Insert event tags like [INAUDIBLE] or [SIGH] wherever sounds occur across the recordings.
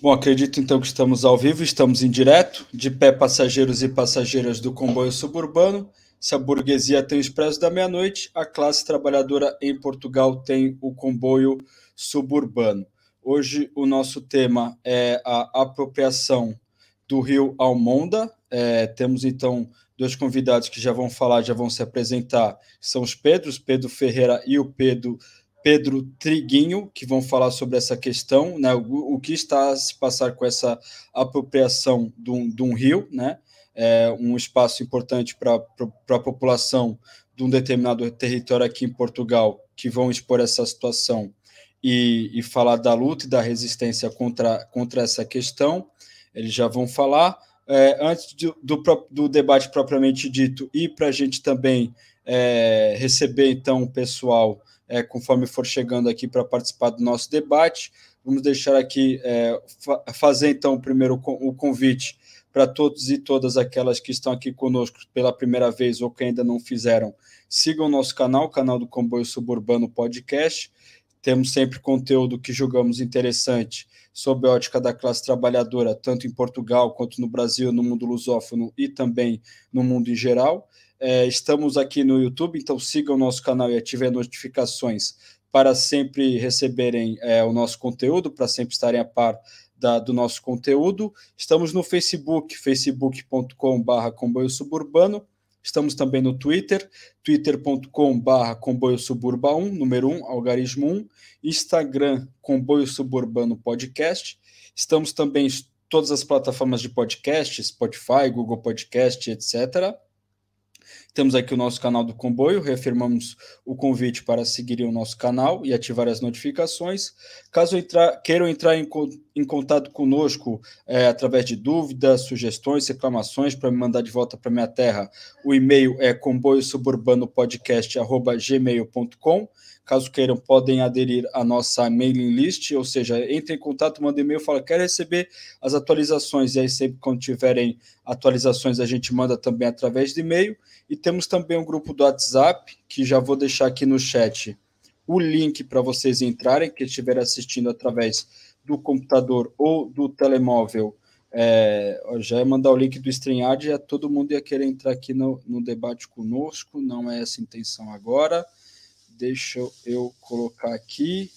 Bom, acredito então que estamos ao vivo, estamos em direto, de pé passageiros e passageiras do comboio suburbano. Se a burguesia tem o expresso da meia-noite, a classe trabalhadora em Portugal tem o comboio suburbano. Hoje o nosso tema é a apropriação do rio Almonda. É, temos então dois convidados que já vão falar, já vão se apresentar, são os Pedros, Pedro Ferreira e o Pedro Pedro Triguinho, que vão falar sobre essa questão, né, o, o que está a se passar com essa apropriação de um, de um rio, né, é um espaço importante para a população de um determinado território aqui em Portugal, que vão expor essa situação e, e falar da luta e da resistência contra, contra essa questão. Eles já vão falar. É, antes do, do, do, debate propriamente dito, e para a gente também é, receber então o pessoal é, conforme for chegando aqui para participar do nosso debate. Vamos deixar aqui, é, fa fazer então primeiro o convite para todos e todas aquelas que estão aqui conosco pela primeira vez ou que ainda não fizeram. Sigam o nosso canal, o canal do Comboio Suburbano Podcast. Temos sempre conteúdo que julgamos interessante sob a ótica da classe trabalhadora, tanto em Portugal quanto no Brasil, no mundo lusófono e também no mundo em geral. É, estamos aqui no YouTube, então sigam o nosso canal e ativem as notificações para sempre receberem é, o nosso conteúdo, para sempre estarem a par da, do nosso conteúdo. Estamos no Facebook, facebook.com.br comboio suburbano. Estamos também no Twitter, twitter.com.br comboio suburba 1, número 1, algarismo 1. Instagram, comboio suburbano podcast. Estamos também em todas as plataformas de podcast, Spotify, Google Podcast, etc. Temos aqui o nosso canal do Comboio, reafirmamos o convite para seguirem o nosso canal e ativar as notificações. Caso entrar, queiram entrar em, em contato conosco é, através de dúvidas, sugestões, reclamações, para me mandar de volta para minha terra, o e-mail é comboiosuburbanopodcast.gmail.com. Caso queiram, podem aderir à nossa mailing list, ou seja, entre em contato, manda e-mail, fala, quero receber as atualizações, e aí sempre quando tiverem atualizações a gente manda também através de e-mail. E temos também um grupo do WhatsApp, que já vou deixar aqui no chat o link para vocês entrarem, que estiverem assistindo através do computador ou do telemóvel. É, já ia mandar o link do StreamYard, já todo mundo ia querer entrar aqui no, no debate conosco, não é essa a intenção agora. Deixa eu colocar aqui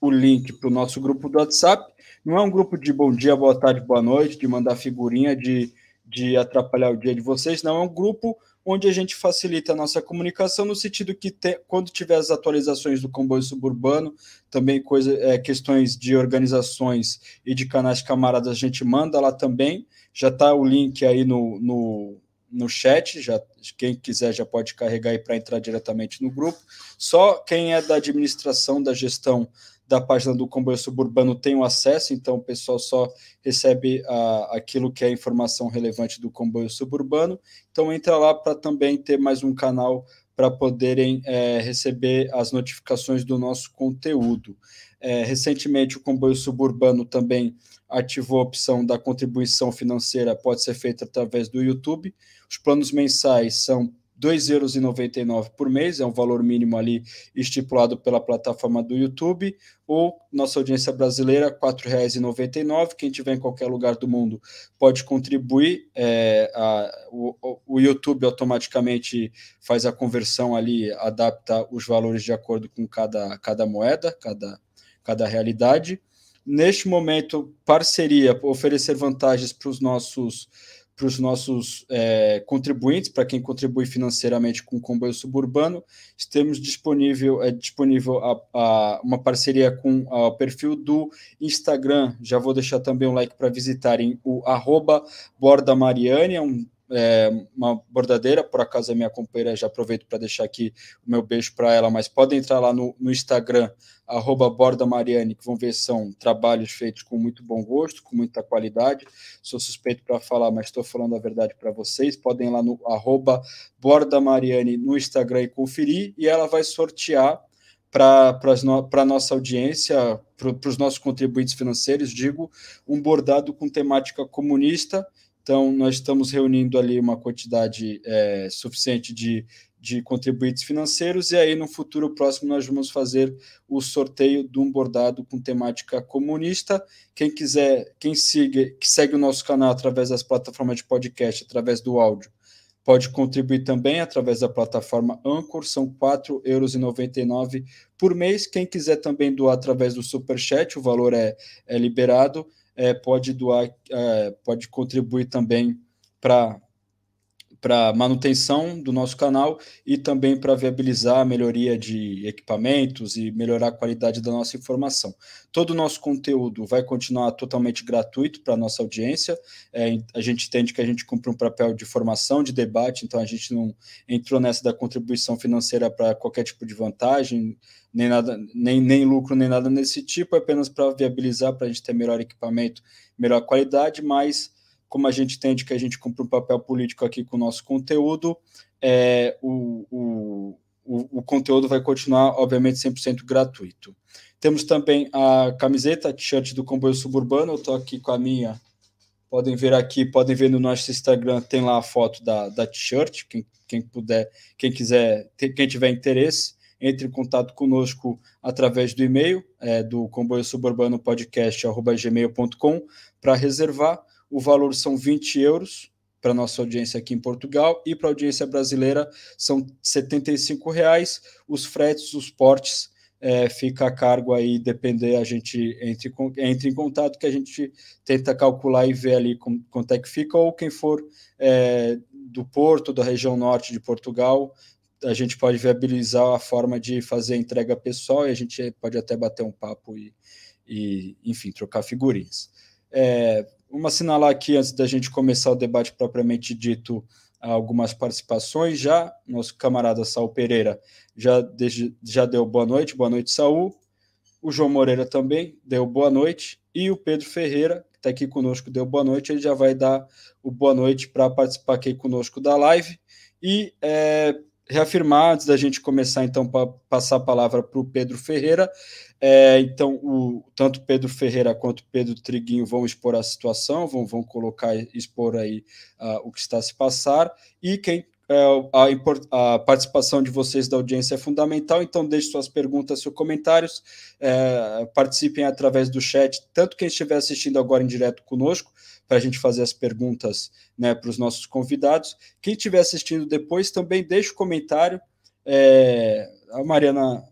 o link para o nosso grupo do WhatsApp. Não é um grupo de bom dia, boa tarde, boa noite, de mandar figurinha, de, de atrapalhar o dia de vocês. Não, é um grupo onde a gente facilita a nossa comunicação no sentido que te, quando tiver as atualizações do comboio suburbano, também coisa, é, questões de organizações e de canais camaradas, a gente manda lá também. Já está o link aí no, no, no chat, já quem quiser já pode carregar aí para entrar diretamente no grupo. Só quem é da administração, da gestão da página do comboio suburbano tem o acesso, então o pessoal só recebe a, aquilo que é informação relevante do comboio suburbano. Então entra lá para também ter mais um canal para poderem é, receber as notificações do nosso conteúdo. É, recentemente o comboio suburbano também ativou a opção da contribuição financeira, pode ser feita através do YouTube. Os planos mensais são 2,99 por mês, é um valor mínimo ali estipulado pela plataforma do YouTube, ou nossa audiência brasileira, R$ 4,99. Quem tiver em qualquer lugar do mundo pode contribuir. É, a, o, o YouTube automaticamente faz a conversão ali, adapta os valores de acordo com cada, cada moeda, cada, cada realidade. Neste momento, parceria, oferecer vantagens para os nossos para os nossos é, contribuintes, para quem contribui financeiramente com o comboio suburbano, temos disponível, é, disponível a, a, uma parceria com o perfil do Instagram. Já vou deixar também um like para visitarem o arroba Borda Mariane, é um é, uma bordadeira, por acaso a minha companheira, já aproveito para deixar aqui o meu beijo para ela, mas podem entrar lá no, no Instagram, arroba que vão ver são trabalhos feitos com muito bom gosto, com muita qualidade. Sou suspeito para falar, mas estou falando a verdade para vocês. Podem ir lá no arroba no Instagram e conferir, e ela vai sortear para a nossa audiência, para os nossos contribuintes financeiros, digo, um bordado com temática comunista então, nós estamos reunindo ali uma quantidade é, suficiente de, de contribuintes financeiros, e aí no futuro próximo nós vamos fazer o sorteio de um bordado com temática comunista. Quem quiser, quem siga, que segue o nosso canal através das plataformas de podcast, através do áudio, pode contribuir também através da plataforma Anchor, são R$ 4,99 por mês. Quem quiser também doar através do Superchat, o valor é, é liberado, é, pode doar, é, pode contribuir também para para manutenção do nosso canal e também para viabilizar a melhoria de equipamentos e melhorar a qualidade da nossa informação. Todo o nosso conteúdo vai continuar totalmente gratuito para a nossa audiência. É, a gente entende que a gente cumpre um papel de formação, de debate, então a gente não entrou nessa da contribuição financeira para qualquer tipo de vantagem, nem nada, nem, nem lucro, nem nada nesse tipo, é apenas para viabilizar, para a gente ter melhor equipamento, melhor qualidade, mas como a gente entende que a gente cumpre um papel político aqui com o nosso conteúdo, é, o, o, o, o, conteúdo vai continuar, obviamente, 100% gratuito. Temos também a camiseta, t-shirt do Comboio Suburbano, eu estou aqui com a minha, podem ver aqui, podem ver no nosso Instagram, tem lá a foto da, da t-shirt, quem, quem puder, quem quiser, quem tiver interesse, entre em contato conosco através do e-mail, é, do comboio suburbano podcast, gmail.com, para reservar o valor são 20 euros para nossa audiência aqui em Portugal e para a audiência brasileira são 75 reais. Os fretes, os portes, é, fica a cargo aí, depender, a gente entre, entre em contato que a gente tenta calcular e ver ali com, quanto é que fica, ou quem for é, do Porto, da região norte de Portugal, a gente pode viabilizar a forma de fazer a entrega pessoal e a gente pode até bater um papo e, e enfim, trocar figurinhas. É, Vamos assinalar aqui, antes da gente começar o debate propriamente dito, algumas participações já. Nosso camarada Saul Pereira já, já deu boa noite, boa noite, Saul. O João Moreira também deu boa noite. E o Pedro Ferreira, que está aqui conosco, deu boa noite. Ele já vai dar o boa noite para participar aqui conosco da live. E é, reafirmar, antes da gente começar, então, para passar a palavra para o Pedro Ferreira. É, então, o, tanto Pedro Ferreira quanto Pedro Triguinho vão expor a situação, vão, vão colocar, expor aí uh, o que está a se passar, e quem é, a, a, participação de vocês da audiência é fundamental, então deixe suas perguntas, seus comentários, é, participem através do chat, tanto quem estiver assistindo agora em direto conosco, para a gente fazer as perguntas né, para os nossos convidados. Quem estiver assistindo depois também deixe o um comentário. É, a Mariana,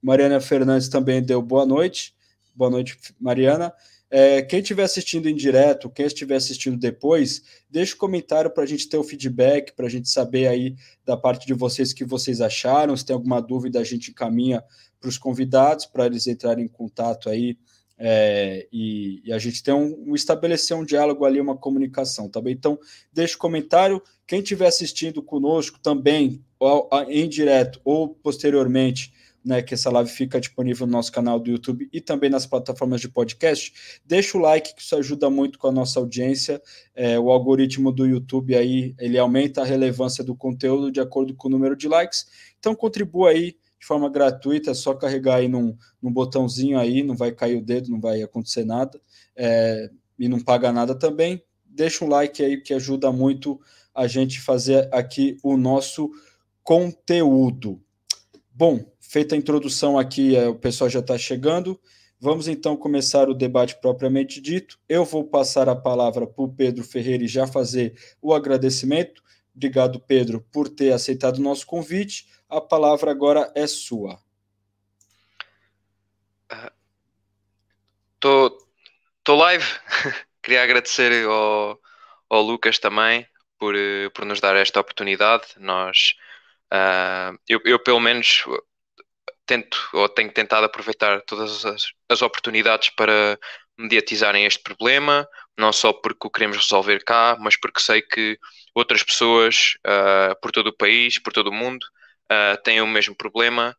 Mariana Fernandes também deu boa noite. Boa noite, Mariana. É, quem estiver assistindo em direto, quem estiver assistindo depois, deixe um comentário para a gente ter o feedback, para a gente saber aí da parte de vocês o que vocês acharam. Se tem alguma dúvida, a gente encaminha para os convidados, para eles entrarem em contato aí é, e, e, a gente tem um, um, estabelecer um diálogo ali, uma comunicação, tá bem? Então, deixe um comentário. Quem estiver assistindo conosco também, ou, em direto ou posteriormente, né, que essa live fica disponível no nosso canal do YouTube e também nas plataformas de podcast. Deixa o like, que isso ajuda muito com a nossa audiência. É, o algoritmo do YouTube aí, ele aumenta a relevância do conteúdo de acordo com o número de likes. Então, contribua aí de forma gratuita, é só carregar aí num, num botãozinho aí, não vai cair o dedo, não vai acontecer nada, é, e não paga nada também. Deixa um like aí que ajuda muito a gente fazer aqui o nosso conteúdo. Bom, feita a introdução aqui, é, o pessoal já está chegando. Vamos então começar o debate propriamente dito. Eu vou passar a palavra para o Pedro Ferreira e já fazer o agradecimento. Obrigado, Pedro, por ter aceitado o nosso convite. A palavra agora é sua. Estou uh, live. [LAUGHS] Queria agradecer ao, ao Lucas também por, eh, por nos dar esta oportunidade. Nós, uh, eu, eu, pelo menos tento ou tenho tentado aproveitar todas as, as oportunidades para mediatizarem este problema, não só porque o queremos resolver cá, mas porque sei que outras pessoas uh, por todo o país, por todo o mundo, uh, têm o mesmo problema,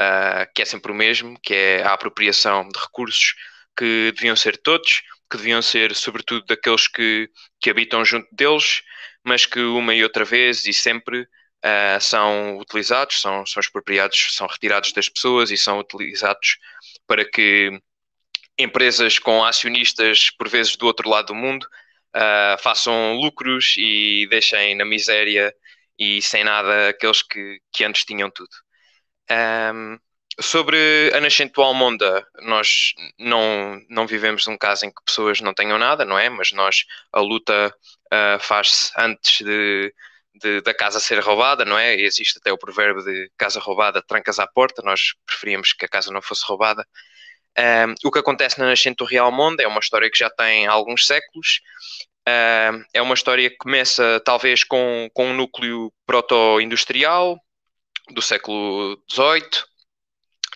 uh, que é sempre o mesmo, que é a apropriação de recursos que deviam ser todos, que deviam ser sobretudo daqueles que, que habitam junto deles, mas que uma e outra vez e sempre uh, são utilizados, são, são expropriados, são retirados das pessoas e são utilizados para que empresas com acionistas, por vezes do outro lado do mundo, uh, façam lucros e deixem na miséria e sem nada aqueles que, que antes tinham tudo. Um, sobre a nascente do Almonda, nós não, não vivemos num caso em que pessoas não tenham nada, não é? Mas nós, a luta uh, faz-se antes de, de, da casa ser roubada, não é? Existe até o provérbio de casa roubada, trancas à porta, nós preferíamos que a casa não fosse roubada. Um, o que acontece na nascente do Real Monde é uma história que já tem alguns séculos. Um, é uma história que começa talvez com, com um núcleo proto-industrial do século XVIII,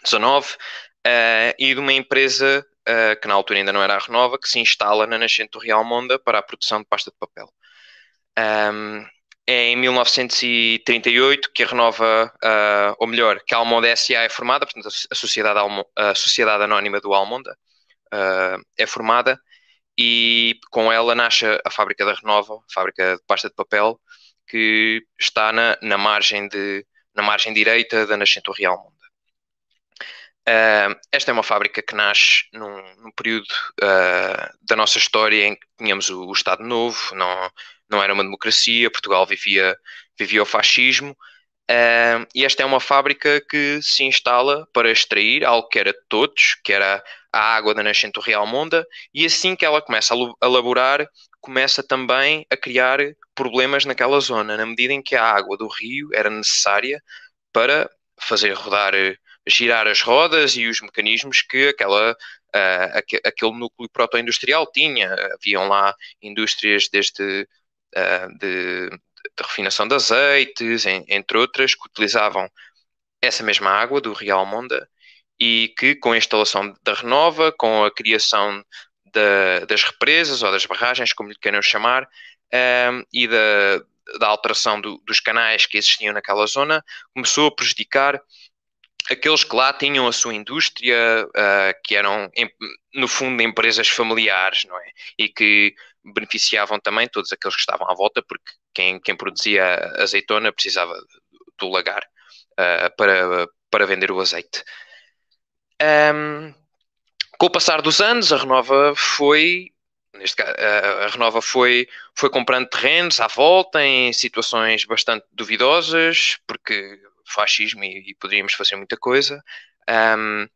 XIX, uh, e de uma empresa uh, que na altura ainda não era a Renova, que se instala na nascente do Real Monda para a produção de pasta de papel. Um, é em 1938 que Renova, uh, ou melhor, que a Almonda SA é formada, portanto a Sociedade, Almo, a Sociedade Anónima do Almonda uh, é formada e com ela nasce a fábrica da Renova, a fábrica de pasta de papel, que está na, na, margem, de, na margem direita da nascente do Real Monda. Uh, esta é uma fábrica que nasce num, num período da nossa história em que tínhamos o, o Estado Novo, não, não era uma democracia, Portugal vivia, vivia o fascismo, uh, e esta é uma fábrica que se instala para extrair algo que era de todos, que era a água da nascente do Real Monda, e assim que ela começa a elaborar, começa também a criar problemas naquela zona, na medida em que a água do rio era necessária para fazer rodar, girar as rodas e os mecanismos que aquela Uh, aquele núcleo proto-industrial tinha. Haviam lá indústrias desde de, de, refinação de azeites, em, entre outras, que utilizavam essa mesma água do Rio Almonda e que com a instalação da Renova, com a criação da, das represas ou das barragens, como lhe queiram chamar, um, e da, da alteração do, dos canais que existiam naquela zona, começou a prejudicar aqueles que lá tinham a sua indústria, uh, que eram, no fundo, empresas familiares, não é? E que beneficiavam também todos aqueles que estavam à volta, porque quem, quem produzia azeitona precisava do lagar uh, para, para vender o azeite. Um, com o passar dos anos, a Renova foi neste caso, a Renova foi, foi comprando terrenos à volta em situações bastante duvidosas, porque fascismo e, e poderíamos fazer muita coisa. Um, uh,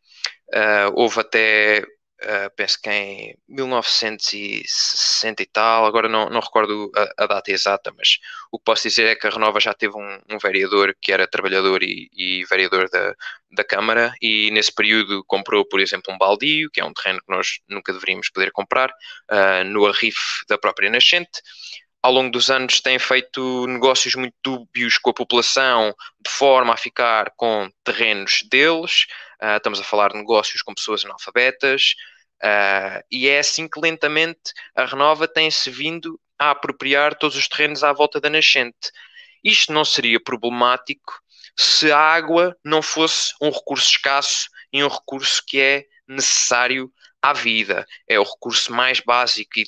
ah, houve até Uh, penso que em 1960 e tal, agora não, não recordo a, a, data exata, mas o que posso dizer é que a Renova já teve um, um vereador que era trabalhador e, e, vereador da, da Câmara, e nesse período comprou, por exemplo, um baldio, que é um terreno que nós nunca deveríamos poder comprar, uh, no arrife da própria nascente. Ao longo dos anos tem feito negócios muito dúbios com a população, de forma a ficar com terrenos deles. Uh, estamos a falar de negócios com pessoas analfabetas, uh, e é assim que lentamente a Renova tem-se vindo a apropriar todos os terrenos à volta da nascente. Isto não seria problemático se a água não fosse um recurso escasso e um recurso que é necessário à vida. É o recurso mais básico e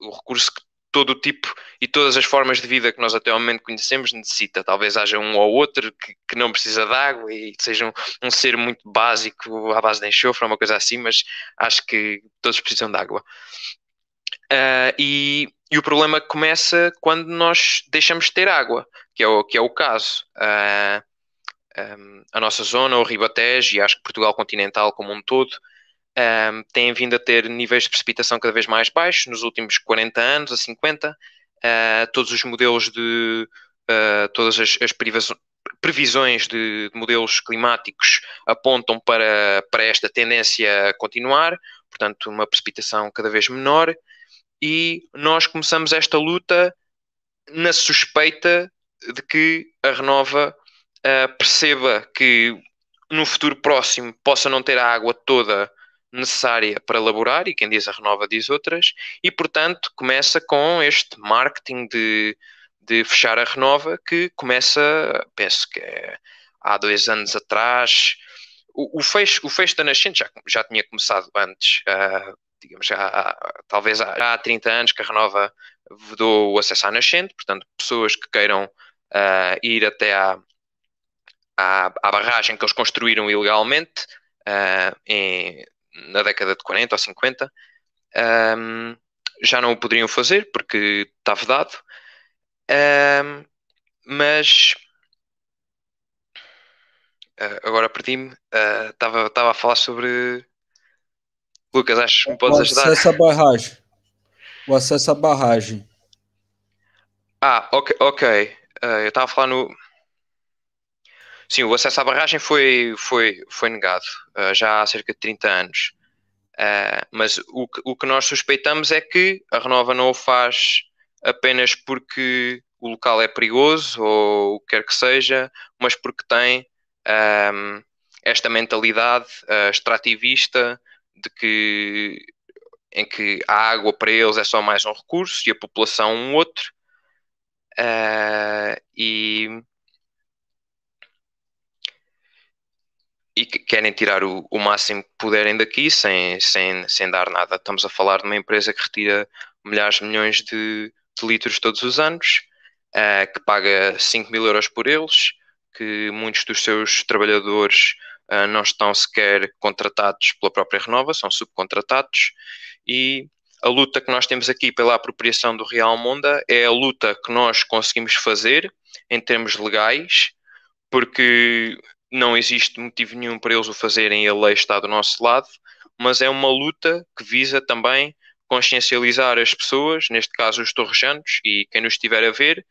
o recurso que todo o tipo e todas as formas de vida que nós até ao momento conhecemos necessita. Talvez haja um ou outro que, que não precisa de água e seja um, um, ser muito básico à base de enxofre uma coisa assim, mas acho que todos precisam de água. Uh, e, e, o problema começa quando nós deixamos de ter água, que é o, que é o caso. Uh, ah, um, a nossa zona, o Ribatejo e acho que Portugal continental como um todo, um, têm vindo a ter níveis de precipitação cada vez mais baixos nos últimos 40 anos a 50. Uh, ah, todos os modelos de. Uh, todas as, as previsões de, de, modelos climáticos apontam para, para esta tendência a continuar, portanto, uma precipitação cada vez menor. E nós começamos esta luta na suspeita de que a Renova uh, perceba que no futuro próximo possa não ter a água toda necessária para elaborar, e quem diz a renova diz outras, e portanto começa com este marketing de, de fechar a renova que começa, penso que é, há dois anos atrás. O, o, fecho, o fecho da nascente já, já tinha começado antes, uh, digamos, já, talvez há, já há 30 anos que a renova vedou o acesso à nascente, portanto, pessoas que queiram uh, ir até à, à, à, barragem que eles construíram ilegalmente uh, em, na década de 40 ou 50, um, já não o poderiam fazer porque está vedado. Um, mas uh, agora perdi-me. Estava uh, a falar sobre. Lucas, acho que me podes o ajudar? Acesso à barragem. O acesso à barragem. Ah, ok. ok. Uh, eu estava a falar no. Sim, o acesso à barragem foi, foi, foi negado já há cerca de 30 anos. mas o o que nós suspeitamos é que a Renova não o faz apenas porque o local é perigoso ou o que quer que seja, mas porque tem um, esta mentalidade uh, extrativista de que em que a água para eles é só mais um recurso e a população um outro. Uh, e, e querem tirar o, o, máximo que puderem daqui sem, sem, sem dar nada. Estamos a falar de uma empresa que retira milhares de milhões de, de litros todos os anos, uh, que paga 5 mil euros por eles, que muitos dos seus trabalhadores uh, não estão sequer contratados pela própria Renova, são subcontratados, e a luta que nós temos aqui pela apropriação do Real Monda é a luta que nós conseguimos fazer em termos legais, porque não existe motivo nenhum para eles o fazerem a lei está do nosso lado, mas é uma luta que visa também consciencializar as pessoas, neste caso os torrejanos e quem nos estiver a ver,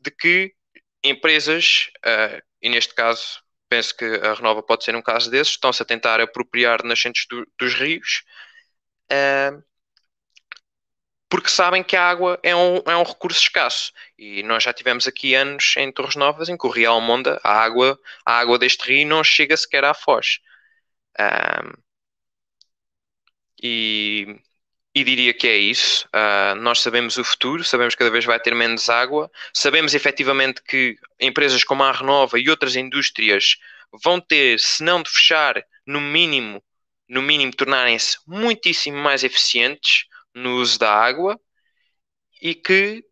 de que empresas, uh, e neste caso penso que a Renova pode ser um caso desses, estão-se a tentar apropriar nascentes do, dos rios, uh, porque sabem que a água é um, é um recurso escasso. E nós já tivemos aqui anos em Torres Novas em que o Real Monda, a água, a água deste rio não chega sequer à foz. Uh, e e diria que é isso. Uh, nós sabemos o futuro, sabemos que cada vez vai ter menos água, sabemos efetivamente que empresas como a Renova e outras indústrias vão ter, se não de fechar, no mínimo, no mínimo tornarem-se muitíssimo mais eficientes no uso da água e que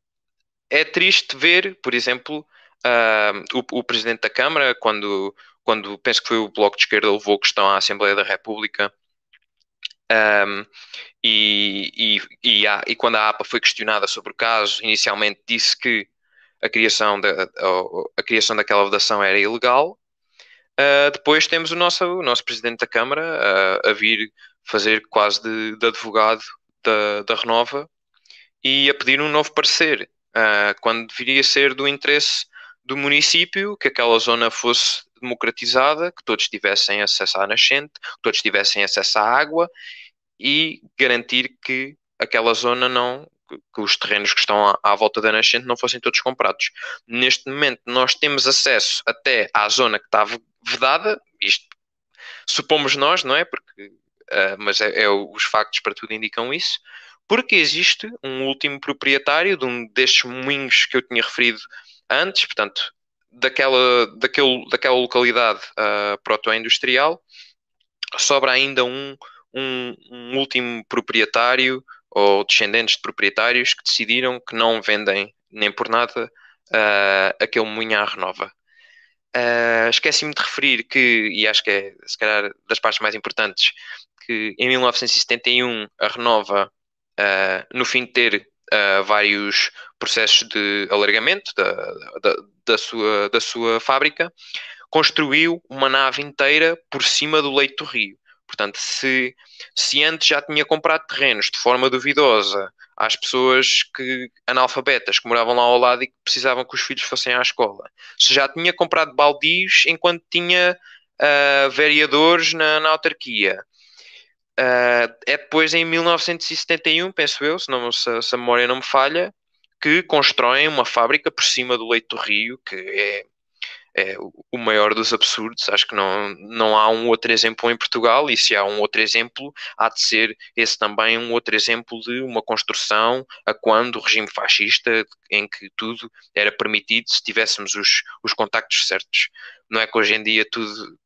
é triste ver, por exemplo, uh, o, o, Presidente da Câmara, quando, quando penso que foi o Bloco de Esquerda levou questão à Assembleia da República um, e, e, e, a, e, quando a APA foi questionada sobre o caso, inicialmente disse que a criação, da, a, a criação daquela votação era ilegal. Uh, depois temos o nosso, o nosso Presidente da Câmara uh, a vir fazer quase de, de advogado da, da, Renova e a pedir um novo parecer, uh, quando deveria ser do interesse do município que aquela zona fosse democratizada, que todos tivessem acesso à nascente, que todos tivessem acesso à água e garantir que aquela zona não que os terrenos que estão à, à, volta da nascente não fossem todos comprados. Neste momento nós temos acesso até à zona que está vedada, isto supomos nós, não é? Porque, uh, mas é, é, os factos para tudo indicam isso, porque existe um último proprietário de um destes moinhos que eu tinha referido antes, portanto, daquela, daquele, daquela localidade uh, proto-industrial, sobra ainda um um, um último proprietário ou descendentes de proprietários que decidiram que não vendem nem por nada uh, aquele moinho à renova. Uh, Esqueci-me de referir que, e acho que é se calhar das partes mais importantes, que em 1971 a Renova, uh, no fim de ter uh, vários processos de alargamento da, da, da, sua, da sua fábrica, construiu uma nave inteira por cima do leito do rio. Portanto, se, se antes já tinha comprado terrenos de forma duvidosa às pessoas que analfabetas que moravam lá ao lado e que precisavam que os filhos fossem à escola, se já tinha comprado baldios enquanto tinha uh, vereadores na, na autarquia. Uh, é depois em 1971, penso eu, se, não, se, se a memória não me falha, que constroem uma fábrica por cima do leito do rio, que é é o maior dos absurdos. Acho que não, não há um outro exemplo em Portugal, e se há um outro exemplo, há de ser esse também um outro exemplo de uma construção a quando o regime fascista, em que tudo era permitido se tivéssemos os, os contactos certos. Não é que hoje em dia tudo.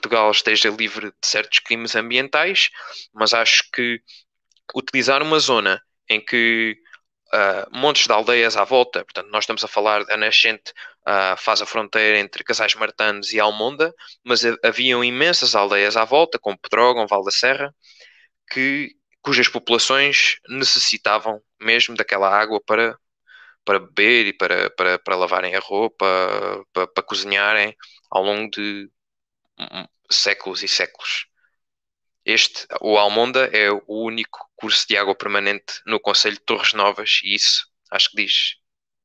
Portugal esteja livre de certos crimes ambientais, mas acho que utilizar uma zona em que uh, montes de aldeias à volta. Portanto, nós estamos a falar da nascente uh, faz a fronteira entre Casais Martanos e Almonda, mas haviam imensas aldeias à volta, como Pedrógão, Val da Serra, que, cujas populações necessitavam mesmo daquela água para, para beber e para, para, para lavarem a roupa, para, para cozinharem ao longo de séculos e séculos. Este, o Almonda, é o único curso de água permanente no Conselho de Torres Novas e isso acho que diz,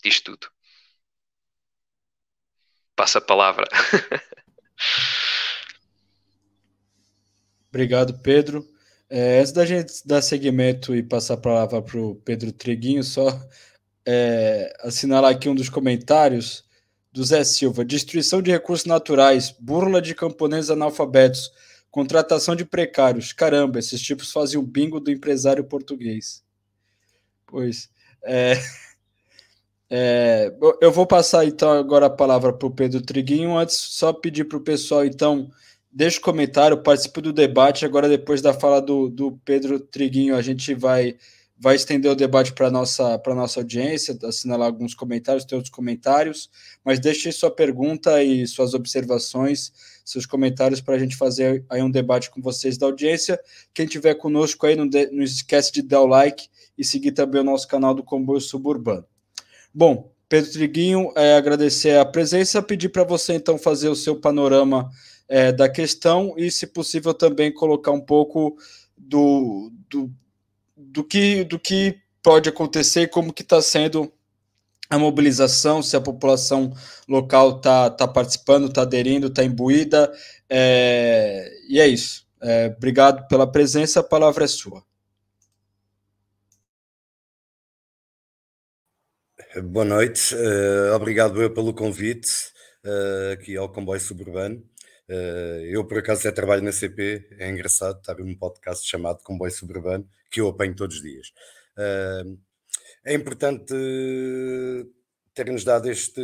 diz tudo. Passa a palavra. [LAUGHS] Obrigado, Pedro. É, antes da gente dar seguimento e passar a palavra para o Pedro Triguinho, só é, assinalar aqui um dos comentários do Zé Silva: destruição de recursos naturais, burla de camponeses analfabetos, contratação de precários. Caramba, esses tipos fazem o bingo do empresário português. Pois. É, é, eu vou passar então agora a palavra para o Pedro Triguinho. Antes, só pedir para o pessoal então deixa o comentário, participe do debate. Agora, depois da fala do, do Pedro Triguinho, a gente vai, vai estender o debate para a nossa, nossa audiência, assinalar alguns comentários, tem outros comentários, mas deixe sua pergunta e suas observações, seus comentários para a gente fazer aí um debate com vocês da audiência. Quem tiver conosco aí, não, de, não esquece de dar o like e seguir também o nosso canal do Comboio Suburbano. Bom, Pedro Triguinho, é, agradecer a presença, pedir para você então fazer o seu panorama é, da questão e, se possível, também colocar um pouco do, do, do, que, do que pode acontecer, como que está sendo a mobilização, se a população local está tá participando, está aderindo, está imbuída. É, e é isso. É, obrigado pela presença, a palavra é sua. Boa noite, uh, obrigado eu pelo convite uh, aqui ao Comboio Suburbano. Uh, eu, por acaso, até trabalho na CP, é engraçado estar num podcast chamado Comboio Suburbano, que eu apanho todos os dias. É importante terem-nos dado este,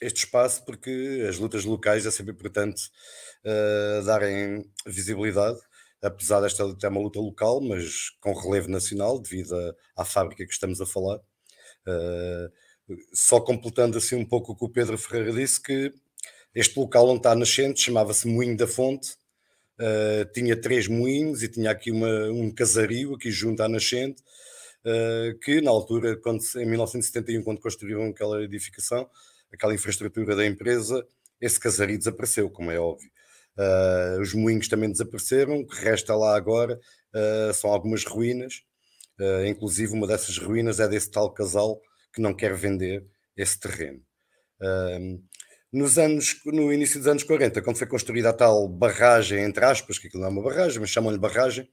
este espaço, porque as lutas locais é sempre importante uh, darem visibilidade, apesar desta luta é uma luta local, mas com relevo nacional, devido à fábrica que estamos a falar. só completando assim um pouco o que o Pedro Ferreira disse, que este local onde está nascente chamava-se Moinho da Fonte, uh, tinha três moinhos e tinha aqui uma, um casario aqui junto à nascente, uh, que na altura, quando, em 1971, quando construíram aquela edificação, aquela infraestrutura da empresa, esse casario desapareceu, como é óbvio. Uh, os moinhos também desapareceram, o que resta lá agora são algumas ruínas, inclusive uma dessas ruínas é desse tal casal que não quer vender esse terreno. Nos anos, no início dos anos 40, quando foi construída a tal barragem, entre aspas, que aquilo não é uma barragem, mas chamam-lhe barragem,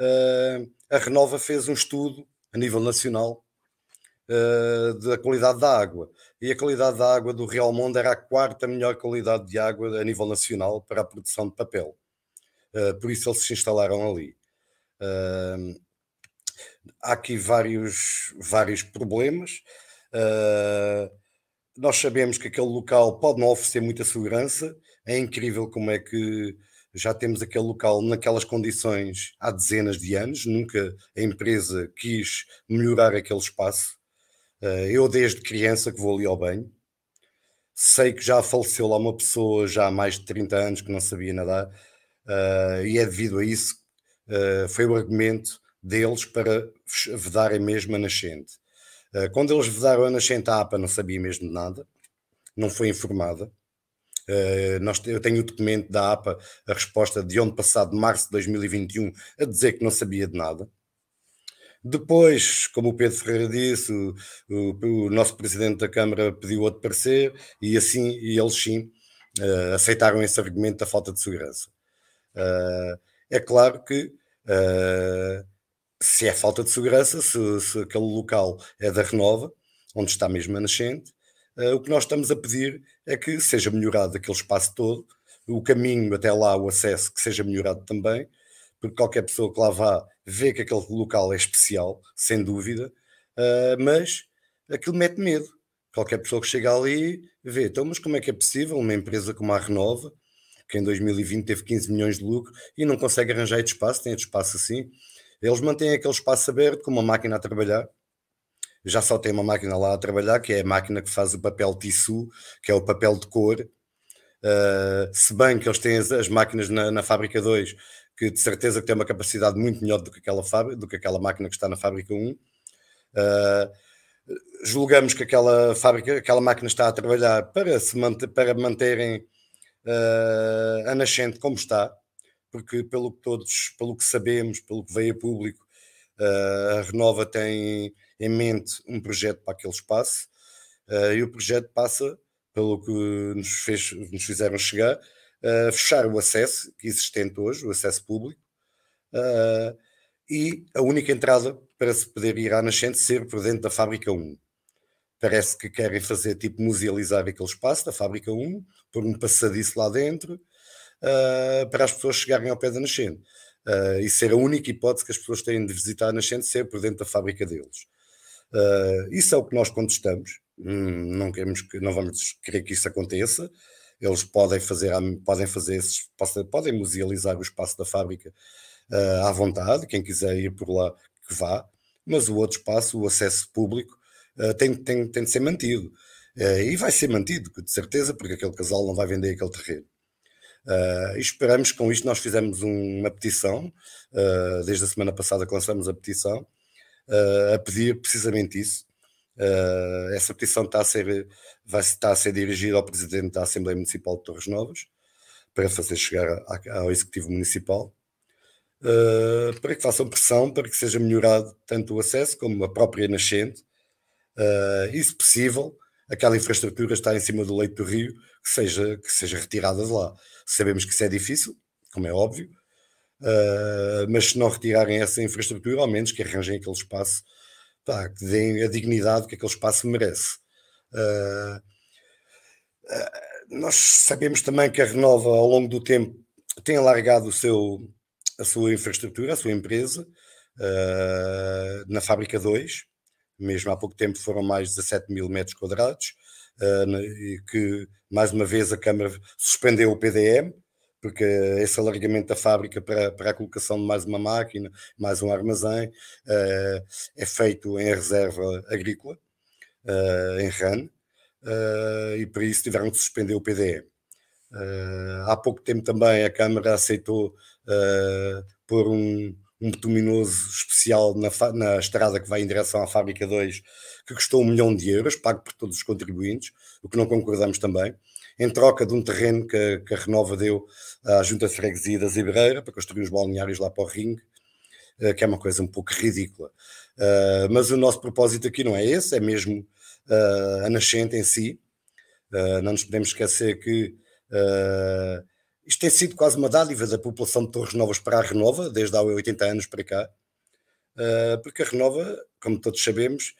uh, a Renova fez um estudo a nível nacional uh, da qualidade da água. E a qualidade da água do Real Mundo era a quarta melhor qualidade de água a nível nacional para a produção de papel. Uh, por isso eles se instalaram ali. há aqui vários, vários problemas. Uh, nós sabemos que aquele local pode não oferecer muita segurança. É incrível como é que já temos aquele local naquelas condições há dezenas de anos. Nunca a empresa quis melhorar aquele espaço. Eh, eu, desde criança, que vou ali ao banho, sei que já faleceu lá uma pessoa já há mais de 30 anos que não sabia nadar, eh, e é devido a isso, eh, foi o argumento deles para vedarem mesmo a nascente. Eh, quando eles vedaram a nascente, a APA não sabia mesmo de nada, não foi informada. Uh, nós, eu tenho o documento da APA, a resposta de ano passado, março de 2021, a dizer que não sabia de nada. Depois, como o Pedro Ferreira disse, o, o, o nosso presidente da Câmara pediu outro parecer e assim, e eles sim uh, aceitaram esse argumento da falta de segurança. Uh, é claro que se é falta de segurança, se, se, aquele local é da Renova, onde está mesmo a nascente, uh, o que nós estamos a pedir é que seja melhorado aquele espaço todo, o caminho até lá, o acesso, que seja melhorado também, porque qualquer pessoa que lá vá vê que aquele local é especial, sem dúvida, uh, mas aquilo mete medo. Qualquer pessoa que chega ali vê, então, mas como é que é possível uma empresa como a Renova, que em 2020 teve 15 milhões de lucro e não consegue arranjar este espaço, tem este espaço assim, eles mantêm aquele espaço aberto com uma máquina a trabalhar. Já só tem uma máquina lá a trabalhar, que é a máquina que faz o papel tissu, que é o papel de cor. Uh, se bem que eles têm as, as máquinas na, na, fábrica 2, que de certeza que tem uma capacidade muito melhor do que aquela, fábrica, do que aquela máquina que está na fábrica 1. Uh, julgamos que aquela fábrica, aquela máquina está a trabalhar para, se manter, para manterem uh, a nascente como está, porque pelo que todos, pelo que sabemos, pelo que veio a público, uh, a Renova tem em mente um projeto para aquele espaço uh, e o projeto passa, pelo que nos, fez, nos fizeram chegar, a fechar o acesso existente hoje, o acesso público, e a única entrada para se poder ir à nascente ser por dentro da fábrica 1 parece que querem fazer tipo musealizar aquele espaço da fábrica 1, por um passadiço lá dentro, uh, para as pessoas chegarem ao pé da nascente. Uh, e ser a única hipótese que as pessoas têm de visitar a nascente ser por dentro da fábrica deles. Uh, isso é o que nós contestamos. Hum, não queremos que, não vamos querer que isso aconteça. Eles podem fazer, podem fazer esses, podem musealizar o espaço da fábrica uh, à vontade. Quem quiser ir por lá que vá. Mas o outro espaço, o acesso público, uh, tem, tem, tem de ser mantido. E vai ser mantido, de certeza, porque aquele casal não vai vender aquele terreno. Uh, esperamos com isto, nós fizemos uma petição, desde a semana passada que lançamos a petição, a pedir precisamente isso. essa petição está a, ser, vai estar a ser dirigida ao Presidente da Assembleia Municipal de Torres Novas, para fazer chegar ao Executivo Municipal, para que façam pressão para que seja melhorado tanto o acesso como a própria nascente, uh, e se possível, aquela infraestrutura está em cima do leito do rio, que seja, que seja retirada de lá. Sabemos que isso é difícil, como é óbvio, uh, mas se não retirarem essa infraestrutura, ao menos que arranjem aquele espaço, pá, que deem a dignidade que aquele espaço merece. Uh, nós sabemos também que a Renova, ao longo do tempo, tem alargado o seu, a sua infraestrutura, a sua empresa, na Fábrica 2, mesmo há pouco tempo foram mais de 17 mil metros quadrados, uh, e que mais uma vez a Câmara suspendeu o PDM, porque esse alargamento da fábrica para, para a colocação de mais uma máquina, mais um armazém, uh, é feito em reserva agrícola, uh, em RAN, e por isso tiveram que suspender o PDM. há pouco tempo também a Câmara aceitou pôr um, um betuminoso especial na, na, estrada que vai em direção à Fábrica 2, que custou um milhão de euros, pago por todos os contribuintes, o que não concordamos também, em troca de um terreno que, que a Renova deu à Junta de Freguesia da Zibreira para construir os balneários lá para o ringue, eh, que é uma coisa um pouco ridícula. Uh, mas o nosso propósito aqui não é esse, é mesmo uh, a nascente em si. Não nos podemos esquecer que isto tem sido quase uma dádiva da população de Torres Novas para a Renova, desde há 80 anos para cá, ah, porque a Renova, como todos sabemos,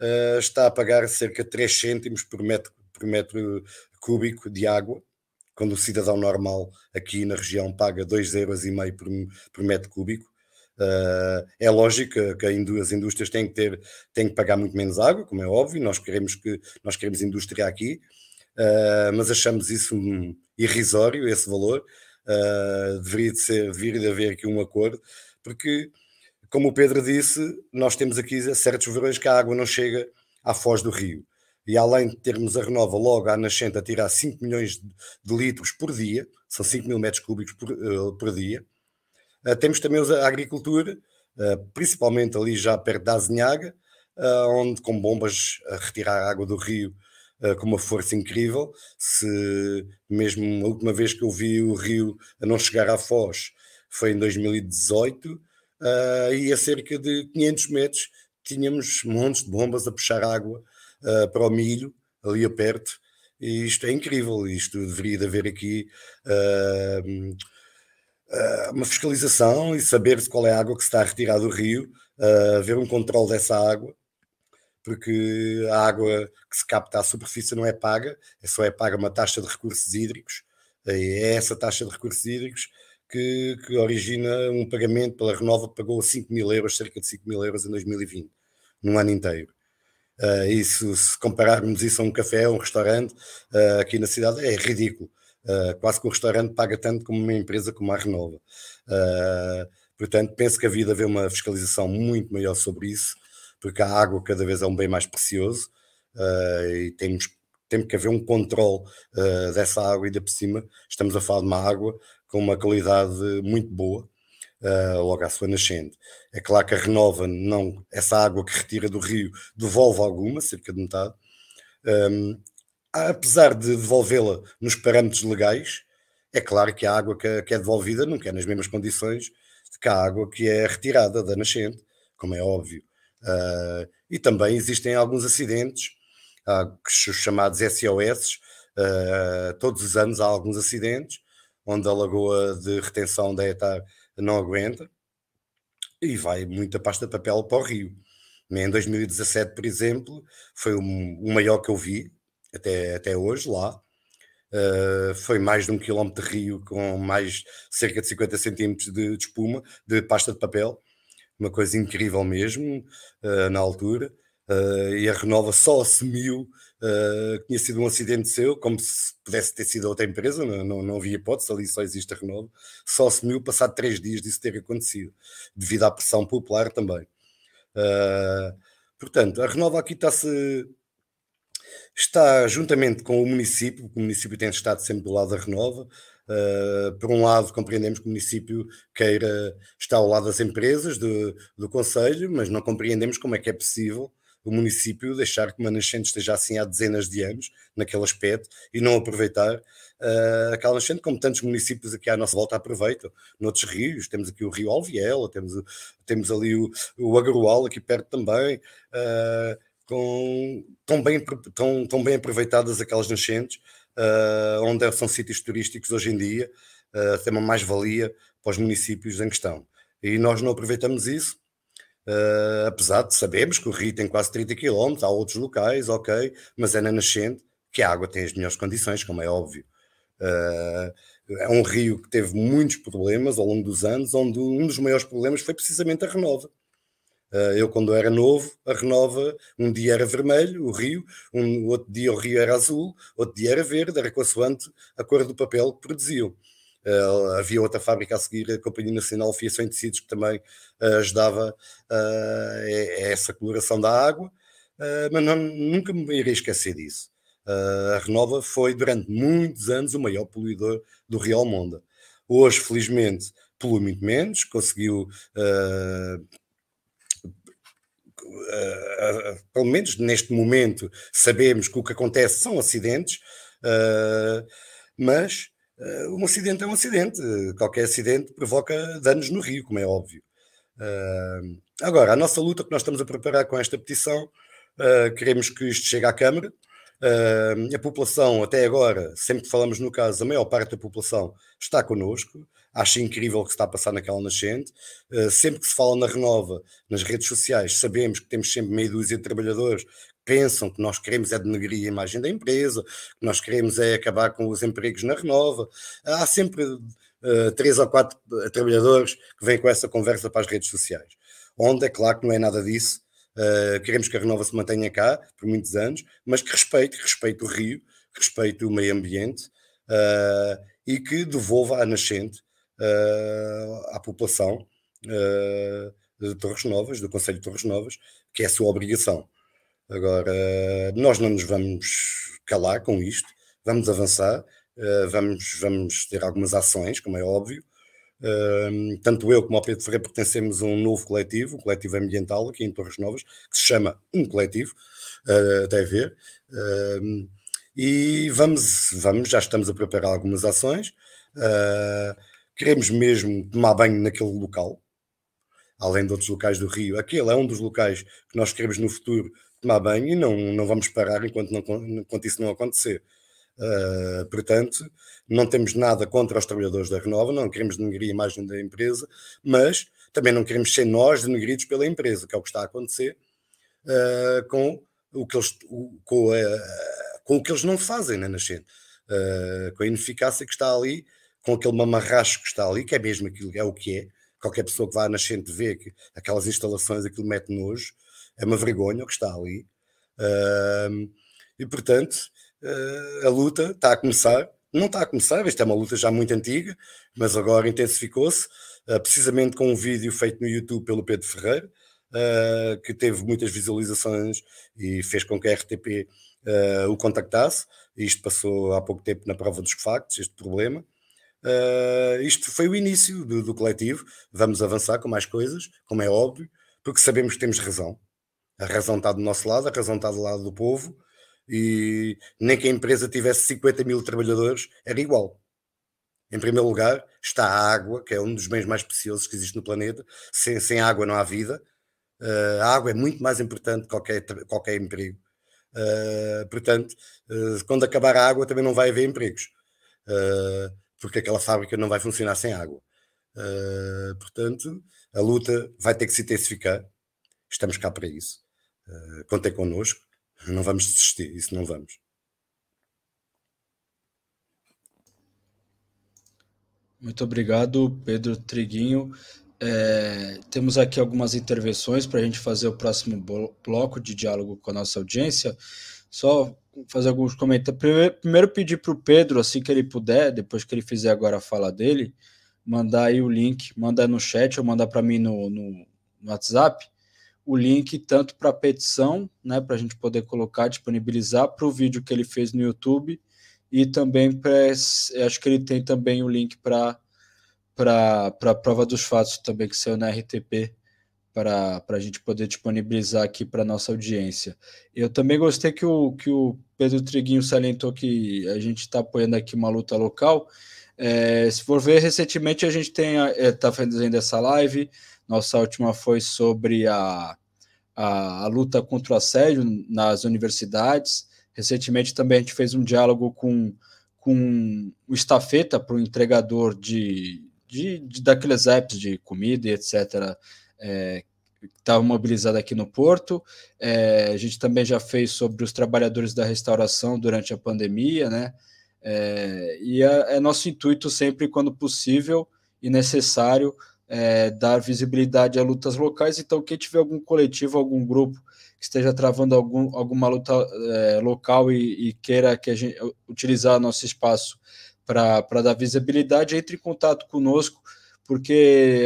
ah, está a pagar cerca de 3 cêntimos por metro, por metro cúbico de água, quando o cidadão normal aqui na região paga 2,5 euros por, por metro cúbico. Uh, é lógico que as indústrias têm que ter têm que pagar muito menos água, como é óbvio. Nós queremos que nós queremos indústria aqui, uh, mas achamos isso um, irrisório esse valor, uh, deveria de ser, deveria de haver aqui um acordo, porque, como o Pedro disse, nós temos aqui certos verões que a água não chega à foz do rio. E além de termos a Renova logo à nascente a tirar 5 milhões de litros por dia, são 5 mil metros cúbicos por, uh, por dia, uh, temos também a agricultura, principalmente ali já perto da Azinhaga, onde com bombas a retirar a água do rio uh, com uma força incrível. Se mesmo a última vez que eu vi o Rio a não chegar à Foz foi em 2018, uh, eh, e a cerca de 500 metros tínhamos montes de bombas a puxar água uh, para o milho, ali a perto, e isto é incrível. Isto deveria de haver aqui. Uh, uma fiscalização e saber qual é a água que se está a retirar do rio, haver um controle dessa água porque a água que se capta à superfície não é paga, é só é paga uma taxa de recursos hídricos, é essa taxa de recursos hídricos que, que origina um pagamento pela Renova que pagou 5 mil euros, cerca de 5 mil euros em 2020, num ano inteiro. Uh, isso, se compararmos isso a um café, a um restaurante, uh, aqui na cidade, é ridículo. Uh, quase que um restaurante paga tanto como uma empresa como a Renova. portanto, penso que havia de haver uma fiscalização muito maior sobre isso porque a água cada vez é um bem mais precioso uh, e temos, temos que haver um controle uh, dessa água e ainda por cima estamos a falar de uma água com uma qualidade muito boa uh, logo à sua nascente. É claro que a Renova, não, essa água que retira do rio, devolve alguma, cerca de metade. Um, apesar de devolvê-la nos parâmetros legais, é claro que a água que, que é devolvida nunca é nas mesmas condições que a água que é retirada da nascente, como é óbvio. Uh, e também existem alguns acidentes, os chamados SOS, uh, todos os anos há alguns acidentes, onde a lagoa de retenção da ETAR não aguenta e vai muita pasta de papel para o rio. Em 2017, por exemplo, foi o, o maior que eu vi até, até hoje lá. Uh, foi mais de um quilómetro de rio com mais cerca de 50 centímetros de, de espuma, de pasta de papel. Uma coisa incrível mesmo, uh, na altura. Uh, e a Renova só assumiu uh, que tinha sido um acidente seu, como se pudesse ter sido outra empresa, não, não, não havia hipótese, ali só existe a Renova, só assumiu passado três dias disso ter acontecido, devido à pressão popular também. Uh, portanto, a Renova aqui está-se está juntamente com o município, o município tem estado sempre do lado da Renova. Uh, por um lado, compreendemos que o município queira estar ao lado das empresas do, Conselho, mas não compreendemos como é que é possível o município deixar que uma nascente esteja assim há dezenas de anos, naquele aspecto, e não aproveitar uh, aquela nascente, como tantos municípios aqui à nossa volta aproveitam, noutros rios, temos aqui o Rio Alviela, temos, temos ali o, o Agarual aqui perto também, uh, com, tão, bem, tão, tão bem aproveitadas aquelas nascentes, uh, onde são sítios turísticos hoje em dia, uh, tem uma mais-valia para os municípios em questão. E nós não aproveitamos isso, Uh, apesar de sabermos que o rio tem quase 30 km, há outros locais, ok, mas é na nascente que a água tem as melhores condições, como é óbvio. Uh, é um rio que teve muitos problemas ao longo dos anos, onde um dos maiores problemas foi precisamente a renova. Uh, eu, quando era novo, a renova, um dia era vermelho, o rio, um outro dia o rio era azul, outro dia era verde, era consoante a cor do papel que produziam. Uh, havia outra fábrica a seguir, a Companhia Nacional Fiação e Tecidos, que também uh, ajudava uh, essa coloração da água, mas não, nunca me irei esquecer disso. a Renova foi, durante muitos anos, o maior poluidor do Rio Almonda. Hoje, felizmente, polui muito menos, conseguiu Uh, uh, pelo menos neste momento, sabemos que o que acontece são acidentes, uh, mas um acidente é um acidente, qualquer acidente provoca danos no rio, como é óbvio. Agora, a nossa luta que nós estamos a preparar com esta petição, queremos que isto chegue à Câmara. a população, até agora, sempre que falamos no caso, a maior parte da população está connosco. Acho incrível o que está a passar naquela nascente. sempre que se fala na Renova, nas redes sociais, sabemos que temos sempre meia dúzia de trabalhadores pensam que nós queremos é denegrir a imagem da empresa, que nós queremos é acabar com os empregos na Renova. Há sempre uh, três ou quatro eh, trabalhadores que vêm com essa conversa para as redes sociais, onde é claro que não é nada disso. Uh, queremos que a Renova se mantenha cá por muitos anos, mas que respeite, que respeite o rio, que respeite o meio ambiente uh, e que devolva a nascente à população de Torres Novas, do Conselho de Torres Novas, que é a sua obrigação. Agora, nós não nos vamos calar com isto, vamos avançar, eh, vamos, vamos ter algumas ações, como é óbvio. Ehm, tanto eu como o Pedro Ferreira pertencemos a um novo coletivo, um coletivo ambiental aqui em Torres Novas, que se chama Um Coletivo, eh, até ver. Ehm, e vamos, vamos, já estamos a preparar algumas ações. Queremos mesmo tomar banho naquele local, além de outros locais do Rio. Aquele é um dos locais que nós queremos no futuro tomar banho e não, não vamos parar enquanto, não, enquanto isso não acontecer. Uh, portanto, não temos nada contra os trabalhadores da Renova, não queremos denegrir a imagem da empresa, mas também não queremos ser nós denegridos pela empresa, que é o que está a acontecer uh, com, o que eles, o, com, uh, com o que eles não fazem na nascente, com a ineficácia que está ali, com aquele mamarracho que está ali, que é mesmo aquilo, é o que é. Qualquer pessoa que vá à nascente vê que aquelas instalações, aquilo mete nojo é uma vergonha o que está ali. Uh, e portanto, uh, a luta está a começar. Não está a começar, esta é uma luta já muito antiga, mas agora intensificou-se, uh, precisamente com um vídeo feito no YouTube pelo Pedro Ferreira, ah, que teve muitas visualizações e fez com que a RTP o contactasse. Isto passou há pouco tempo na prova dos factos, este problema. Uh, isto foi o início do, do, coletivo. Vamos avançar com mais coisas, como é óbvio, porque sabemos que temos razão. A razão está do nosso lado, a razão está do lado do povo, e nem que a empresa tivesse 50 mil trabalhadores, era igual. Em primeiro lugar, está a água, que é um dos bens mais preciosos que existe no planeta. Sem, sem água não há vida. Uh, a água é muito mais importante que qualquer, qualquer emprego. Uh, portanto, uh, quando acabar a água também não vai haver empregos, porque aquela fábrica não vai funcionar sem água. portanto, a luta vai ter que se intensificar. Estamos cá para isso. contem connosco. Não vamos desistir, isso não vamos. Muito obrigado, Pedro Triguinho. É, temos aqui algumas intervenções para a gente fazer o próximo bloco de diálogo com a nossa audiência. Só fazer alguns comentários. Primeiro, primeiro pedir para o Pedro, assim que ele puder, depois que ele fizer agora a fala dele, mandar aí o link, mandar no chat ou mandar para mim no, no, no, WhatsApp o link tanto para a petição, né, para a gente poder colocar, disponibilizar para o vídeo que ele fez no YouTube e também para acho que ele tem também o link para para a prova dos fatos também que saiu na RTP para a gente poder disponibilizar aqui para nossa audiência. Eu também gostei que o, que o Pedro Triguinho salientou que a gente está apoiando aqui uma luta local. É, se for ver, recentemente a gente tem está é, fazendo essa live. Nossa última foi sobre a, a, a luta contra o assédio nas universidades. Recentemente também a gente fez um diálogo com, com o estafeta para o entregador de, de, de, daqueles apps de comida e etc. É, estava mobilizado aqui no Porto. É, a gente também já fez sobre os trabalhadores da restauração durante a pandemia, né? É, e é, é nosso intuito sempre, quando possível e necessário, é, dar visibilidade a lutas locais. Então, quem tiver algum coletivo, algum grupo que esteja travando algum, alguma luta é, local e, e, queira que a gente utilizar nosso espaço para dar visibilidade, entre em contato conosco, porque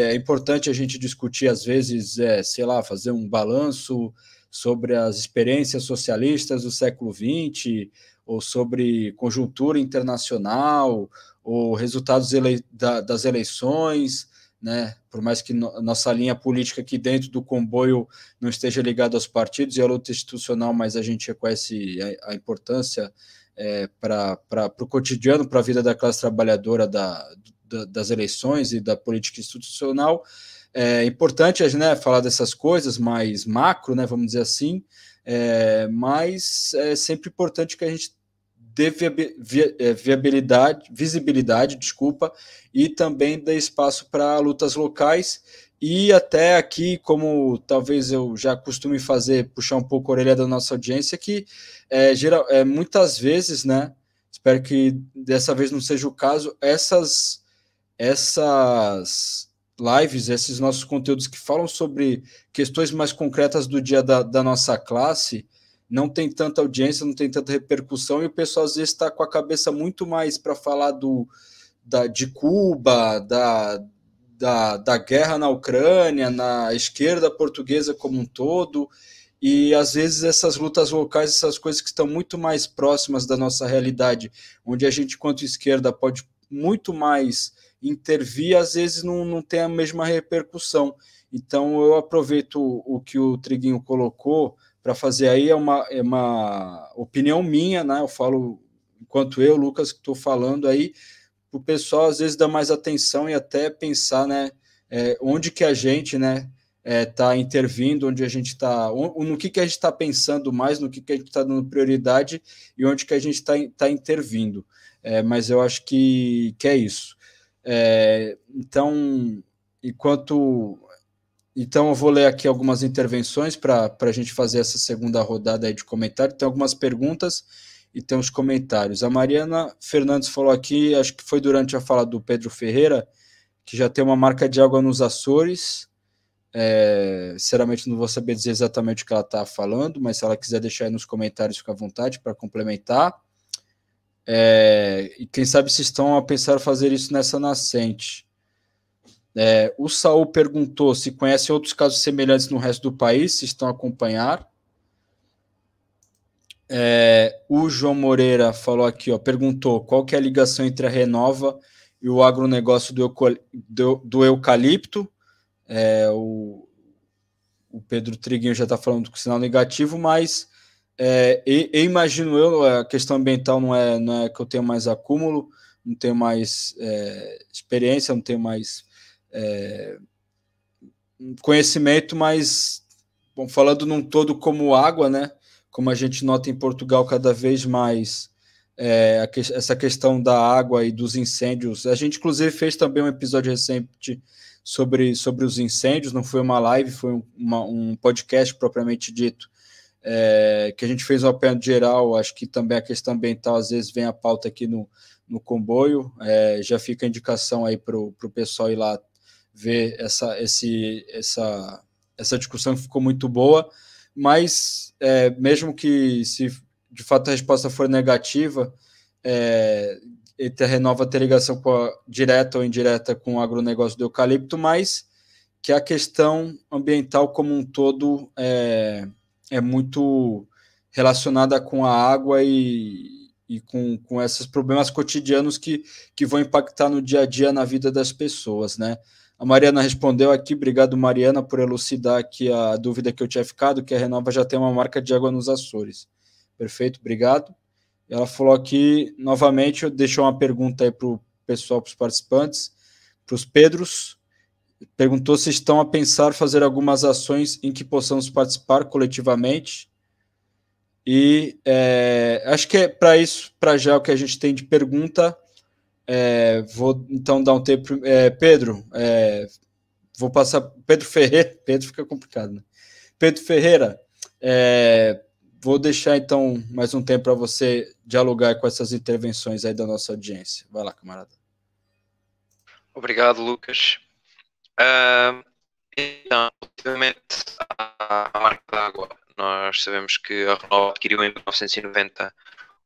é importante a gente discutir, às vezes, é, sei lá, fazer um balanço sobre as experiências socialistas do século XX, ou sobre conjuntura internacional, ou resultados ele da, das eleições, né? Por mais que no, nossa linha política aqui dentro do comboio não esteja ligada aos partidos e à luta institucional, mas a gente reconhece a, a importância é, para o cotidiano, para a vida da classe trabalhadora da, da, das eleições e da política institucional. É importante né, falar dessas coisas mais macro, né, vamos dizer assim, é, mas é sempre importante que a gente dê é, viabilidade, visibilidade, desculpa, e também dê espaço para lutas locais e até aqui, como talvez eu já costume fazer, puxar um pouco a orelha da nossa audiência, que é, geral, é, muitas vezes, né? Espero que dessa vez não seja o caso, essas, essas lives, esses nossos conteúdos que falam sobre questões mais concretas do dia da, da nossa classe, não tem tanta audiência, não tem tanta repercussão, e o pessoal às vezes está com a cabeça muito mais para falar do, da, de Cuba, da, da, da guerra na Ucrânia, na esquerda portuguesa como um todo, e às vezes essas lutas locais, essas coisas que estão muito mais próximas da nossa realidade, onde a gente, quanto esquerda, pode muito mais intervir, às vezes não, não tem a mesma repercussão. Então eu aproveito o, que o Triguinho colocou para fazer aí é uma, é uma opinião minha, né? Eu falo enquanto eu, Lucas, que estou falando aí, o pessoal às vezes dá mais atenção e até pensar, né? É, onde que a gente, né? está é, intervindo, onde a gente está, no que, que a gente está pensando mais, no que, que a gente está dando prioridade e onde que a gente está tá intervindo. É, mas eu acho que, que é isso. É, então, enquanto então, eu vou ler aqui algumas intervenções para a gente fazer essa segunda rodada de comentário. Tem algumas perguntas e tem os comentários. A Mariana Fernandes falou aqui, acho que foi durante a fala do Pedro Ferreira, que já tem uma marca de água nos Açores. É, sinceramente, não vou saber dizer exatamente o que ela está falando, mas se ela quiser deixar aí nos comentários, fica à vontade para complementar. É, e quem sabe se estão a pensar fazer isso nessa nascente. É, o Saul perguntou se conhece outros casos semelhantes no resto do país, se estão a acompanhar. É, o João Moreira falou aqui, ó, perguntou qual que é a ligação entre a Renova e o agronegócio do, do, do eucalipto. É, o, o Pedro Triguinho já está falando com sinal negativo, mas é, e, e, imagino eu, a questão ambiental não é, não é que eu tenho mais acúmulo, não tenho mais é, experiência, não tenho mais é, conhecimento, mas bom, falando num todo como água, né? Como a gente nota em Portugal cada vez mais é, que, essa questão da água e dos incêndios. A gente, inclusive, fez também um episódio recente sobre, sobre os incêndios, não foi uma live, foi uma, um podcast propriamente dito, é, que a gente fez um apanhado geral. Acho que também a questão ambiental às vezes vem a pauta aqui no, no comboio. É, já fica a indicação aí para o pessoal ir lá ver essa, esse, essa, essa discussão que ficou muito boa. Mas, é, mesmo que se de fato a resposta for negativa, é, ele renova ter ligação a, direta ou indireta com o agronegócio do eucalipto, mas que a questão ambiental como um todo é, é muito relacionada com a água e, e com, com esses problemas cotidianos que, que vão impactar no dia a dia na vida das pessoas, né? A Mariana respondeu aqui, obrigado Mariana por elucidar aqui a dúvida que eu tinha ficado, que a Renova já tem uma marca de água nos Açores. Perfeito, obrigado. Ela falou aqui, novamente, deixou uma pergunta aí para o pessoal, para os participantes, para os Pedros. Perguntou se estão a pensar fazer algumas ações em que possamos participar coletivamente. E é, acho que é para isso, para já, o que a gente tem de pergunta. É, vou então dar um tempo. É, Pedro, é, vou passar. Pedro Ferreira. [LAUGHS] Pedro fica complicado, né? Pedro Ferreira, é, Vou deixar então mais um tempo para você dialogar com essas intervenções aí da nossa audiência. Vai lá, camarada. Obrigado, Lucas. Uh, então, relativamente à marca d'água, nós sabemos que a Renault adquiriu em 1990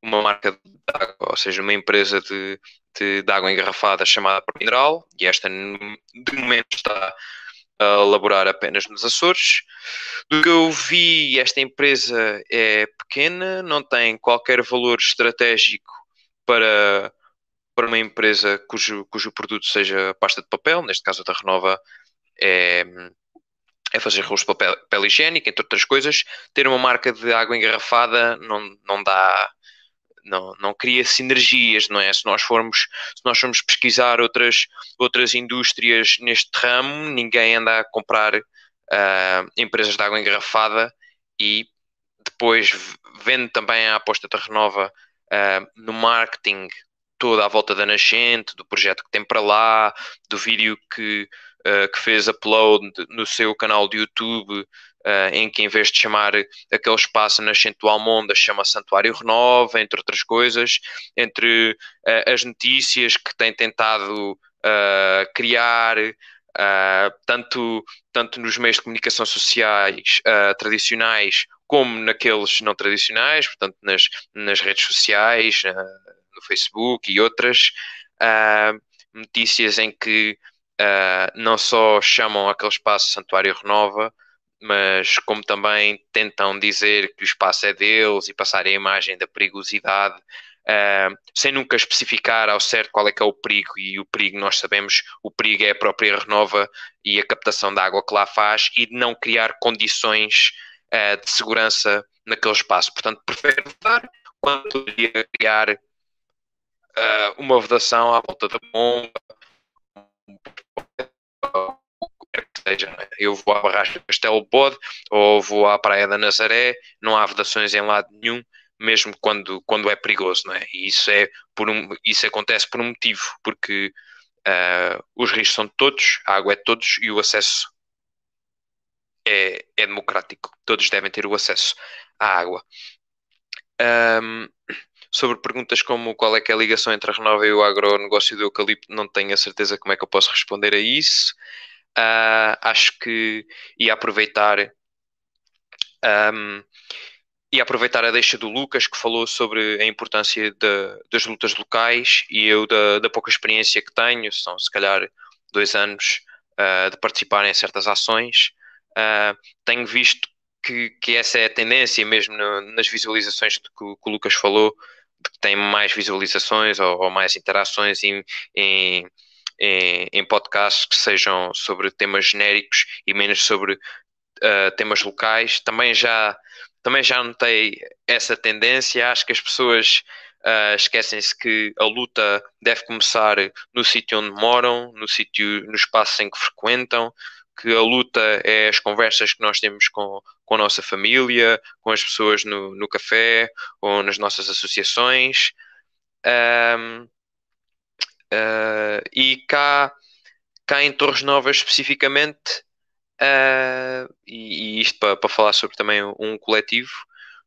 uma marca de água, ou seja, uma empresa de, de, de água engarrafada chamada Mineral, e esta de momento está a elaborar apenas nos Açores. Do que eu vi, esta empresa é pequena, não tem qualquer valor estratégico para, para uma empresa cujo, cujo produto seja pasta de papel, neste caso da Renova é, é fazer rolos de papel, papel higiênico, entre outras coisas. Ter uma marca de água engarrafada não, não dá não, não cria sinergias, não é? Se nós formos, se nós formos pesquisar outras, outras indústrias neste ramo, ninguém anda a comprar uh, empresas de água engarrafada e depois vende também a aposta da Renova uh, no marketing toda à volta da nascente, do projeto que tem para lá, do vídeo que, uh, que fez upload no seu canal de YouTube uh, em que em vez de chamar aquele espaço nascente do Almonda, chama Santuário Renova, entre outras coisas, entre uh, as notícias que tem tentado criar, tanto, tanto nos meios de comunicação sociais tradicionais como naqueles não tradicionais, portanto nas, nas redes sociais, no Facebook e outras, notícias em que não só chamam aquele espaço Santuário Renova, mas como também tentam dizer que o espaço é deles e passar a imagem da perigosidade, uh, sem nunca especificar ao certo qual é que é o perigo, e o perigo nós sabemos, o perigo é a própria renova e a captação da água que lá faz, e de não criar condições uh, de segurança naquele espaço. Portanto, prefere votar quando poderia criar uh, uma vedação à volta da bomba, seja, é? eu vou à barragem do Castelo Bode ou vou à Praia da Nazaré, não há vedações em lado nenhum, mesmo quando, quando é perigoso, não é? E isso, é por um, isso acontece por um motivo, porque uh, os riscos são de todos, a água é de todos e o acesso é, é democrático. Todos devem ter o acesso à água. Um, sobre perguntas como qual é que é a ligação entre a Renova e o agronegócio do eucalipto, não tenho a certeza como é que eu posso responder a isso. Uh, acho que ia aproveitar um, ia aproveitar a deixa do Lucas que falou sobre a importância de, das lutas locais e eu da, da, pouca experiência que tenho, são se calhar dois anos uh, de participar em certas ações, uh, tenho visto que, que, essa é a tendência mesmo no, nas visualizações que, que, o Lucas falou tem mais visualizações ou, ou mais interações em, em, em, em, podcasts que sejam sobre temas genéricos e menos sobre uh, temas locais. Também já, também já notei essa tendência. Acho que as pessoas uh, esquecem-se que a luta deve começar no sítio onde moram, no sítio, no espaço em que frequentam, que a luta é as conversas que nós temos com, com a nossa família, com as pessoas no, no café ou nas nossas associações. Um, uh, ah, e cá, cá em Torres Novas especificamente, uh, e, e, isto para, para falar sobre também um coletivo,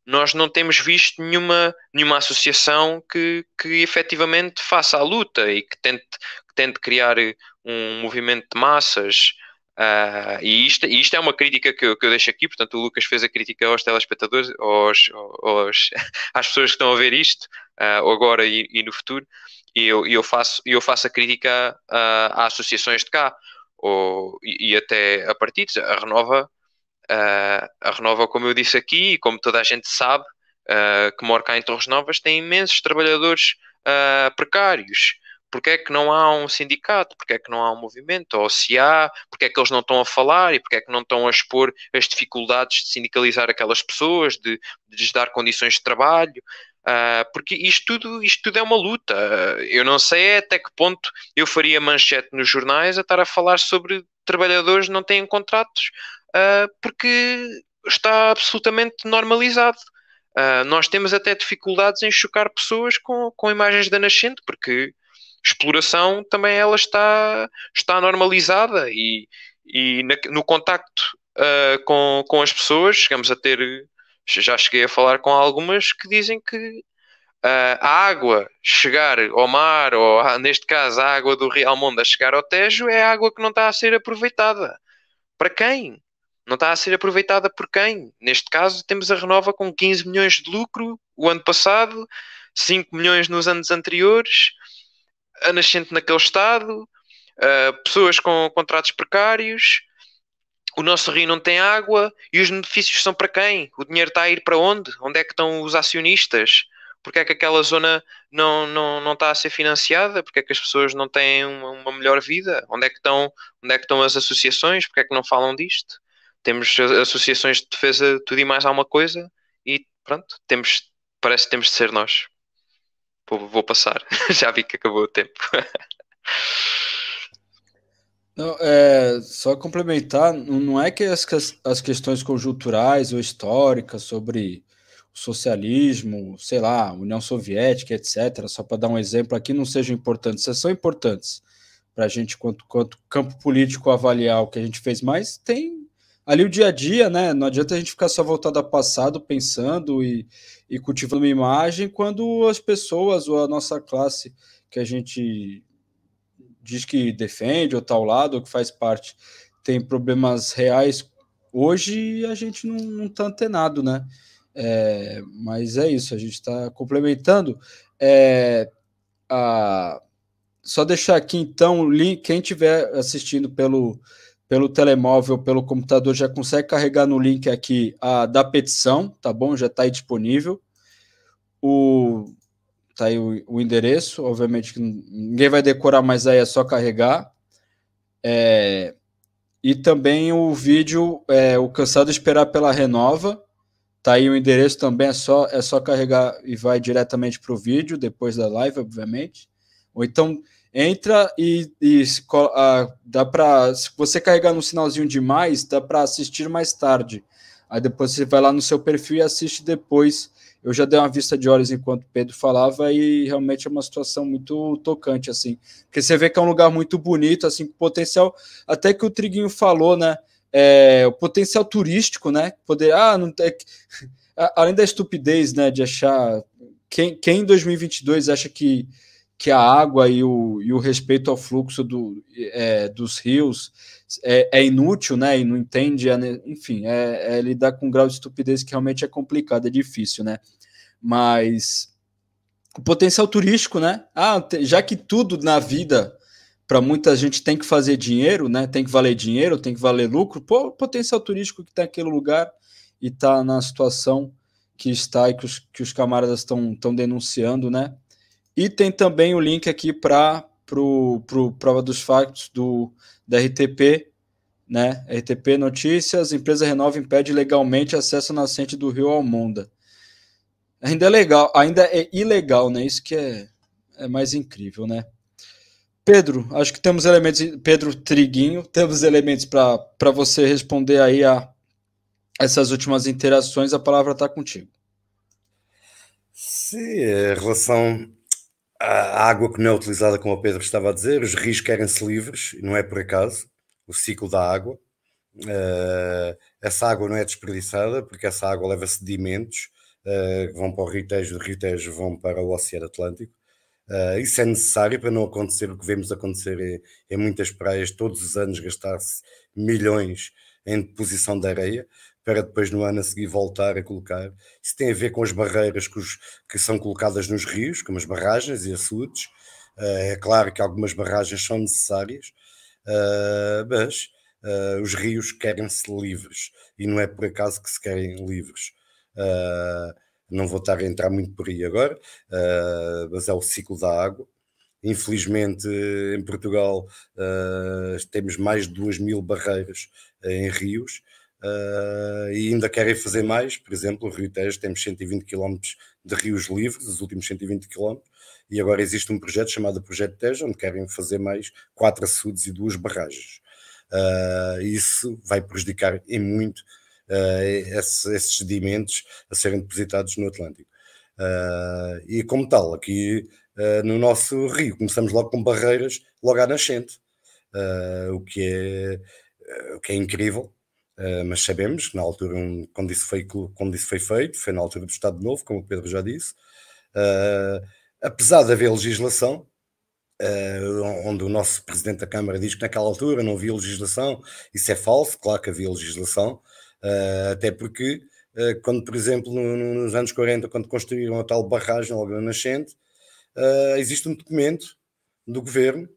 nós não temos visto nenhuma, nenhuma associação que, que efetivamente faça a luta e que tente, que tente criar um movimento de massas Uh, e isto, isto é uma crítica que eu, que eu deixo aqui, portanto o Lucas fez a crítica aos telespectadores, aos, aos [LAUGHS] às pessoas que estão a ver isto, uh, agora e, e, no futuro, e eu, eu, faço, eu faço a crítica uh, a associações de cá, ou, e, e até a partidos, a Renova, a Renova, como eu disse aqui, e como toda a gente sabe, que mora cá em Torres Novas, tem imensos trabalhadores precários, porque é que não há um sindicato, porque é que não há um movimento, ou se há, porque é que eles não estão a falar e porque é que não estão a expor as dificuldades de sindicalizar aquelas pessoas, de, de lhes dar condições de trabalho, uh, porque isto tudo, isto tudo é uma luta. eu não sei até que ponto eu faria manchete nos jornais a estar a falar sobre trabalhadores que não têm contratos, uh, porque está absolutamente normalizado. Uh, nós temos até dificuldades em chocar pessoas com, com imagens da nascente, porque exploração também ela está, está normalizada e, e na, no contacto uh, com, com as pessoas chegamos a ter, já cheguei a falar com algumas que dizem que uh, a água chegar ao mar, ou neste caso a água do Rio Almonda chegar ao Tejo, é água que não está a ser aproveitada. Para quem? Não está a ser aproveitada por quem? Neste caso, temos a Renova com 15 milhões de lucro o ano passado, 5 milhões nos anos anteriores a nascente naquele estado, uh, pessoas com contratos precários, o nosso rio não tem água e os benefícios são para quem? O dinheiro está a ir para onde? Onde é que estão os acionistas? Porque é que aquela zona não, não, não está a ser financiada? Porque é que as pessoas não têm uma, uma melhor vida? Onde é, que estão, onde é que estão as associações? Porque é que não falam disto? Temos associações de defesa, tudo e mais alguma coisa e pronto, temos, parece que temos de ser nós. Vou, vou passar. [LAUGHS] Já vi que acabou o tempo. Não, é, só complementar, não é que as, as questões conjunturais ou históricas sobre o socialismo, sei lá, União Soviética, etc., só para dar um exemplo aqui, não sejam importantes, essas são importantes para a gente, quanto, quanto campo político, avaliar o que a gente fez, mas tem ali o dia a dia, né? Não adianta a gente ficar só voltado ao passado, pensando e, e cultivando uma imagem, quando as pessoas ou a nossa classe que a gente diz que defende ou tal lado, ou que faz parte, tem problemas reais hoje a gente não está antenado, né? É, mas é isso, a gente está complementando. É, a, só deixar aqui então o link, quem estiver assistindo pelo pelo telemóvel, pelo computador, já consegue carregar no link aqui a da petição, tá bom? Já está aí disponível. O tá aí o, o, endereço, obviamente que ninguém vai decorar, mas aí é só carregar. É, e também o vídeo, é, o cansado esperar pela renova, tá aí o endereço também, é só é só carregar e vai diretamente para o vídeo depois da live, obviamente. Ou então entra e, e uh, dá para se você carregar no sinalzinho demais, dá para assistir mais tarde. Aí depois você vai lá no seu perfil e assiste depois. Eu já dei uma vista de olhos enquanto Pedro falava e realmente é uma situação muito tocante assim, porque você vê que é um lugar muito bonito, assim, com potencial, até que o Triguinho falou, né? É, o potencial turístico, né? Poder, ah, não tem, [LAUGHS] além da estupidez, né, de achar quem, quem em 2022 acha que que a água e o, e o respeito ao fluxo do, é, dos rios é, é, inútil, né? E não entende, enfim, é, é, lidar com um grau de estupidez que realmente é complicado, é difícil, né? Mas o potencial turístico, né? Ah, já que tudo na vida para muita gente tem que fazer dinheiro, né? Tem que valer dinheiro, tem que valer lucro. Pô, o potencial turístico que está naquele lugar e está na situação que está e que os, que os camaradas estão denunciando, né? E tem também o link aqui para o Prova dos Factos do, da RTP, né? RTP Notícias, empresa Renova impede legalmente acesso à nascente do rio Almonda. Ainda é legal, ainda é ilegal, né? Isso que é, é mais incrível, né? Pedro, acho que temos elementos. Pedro Triguinho, temos elementos para você responder aí a essas últimas interações. A palavra está contigo. Sim, em relação à água que não é utilizada, como o Pedro estava a dizer, os rios querem-se livres, não é por acaso, o ciclo da água. Uh, essa água não é desperdiçada, porque essa água leva sedimentos uh, que vão para o Rio Tejo, do Rio Tejo vão para o Oceano Atlântico. Uh, isso é necessário para não acontecer o que vemos acontecer em, em muitas praias, todos os anos gastar-se milhões em deposição de areia, para depois no ano a seguir voltar a colocar. Isso tem a ver com as barreiras que, os, que são colocadas nos rios, como as barragens e açudes. Uh, é claro que algumas barragens são necessárias, uh, mas os rios querem-se livres e não é por acaso que se querem livres. Uh, não vou estar a entrar muito por aí agora, uh, mas é o ciclo da água. Infelizmente, em Portugal, uh, temos mais de 2 mil barreiras em rios uh, e ainda querem fazer mais. Por exemplo, Rio Tejo temos 120 km de rios livres, os últimos 120 km, e agora existe um projeto chamado Projeto Tejo, onde querem fazer mais quatro açudes e duas barragens. Uh, isso vai prejudicar em muito uh, esses, esses sedimentos a serem depositados no Atlântico. E como tal, aqui no nosso rio, começamos logo com barreiras logo à nascente, o, que é, o que é incrível, mas sabemos que na altura, quando isso, foi, quando isso foi feito, foi na altura do Estado Novo, como o Pedro já disse, apesar de haver legislação, Uh, onde o nosso presidente da Câmara diz que naquela altura não havia legislação, isso é falso, claro que havia legislação, Uh, até porque, uh, quando, por exemplo, no, nos anos 40, quando construíram a tal barragem logo na nascente, uh, existe um documento do governo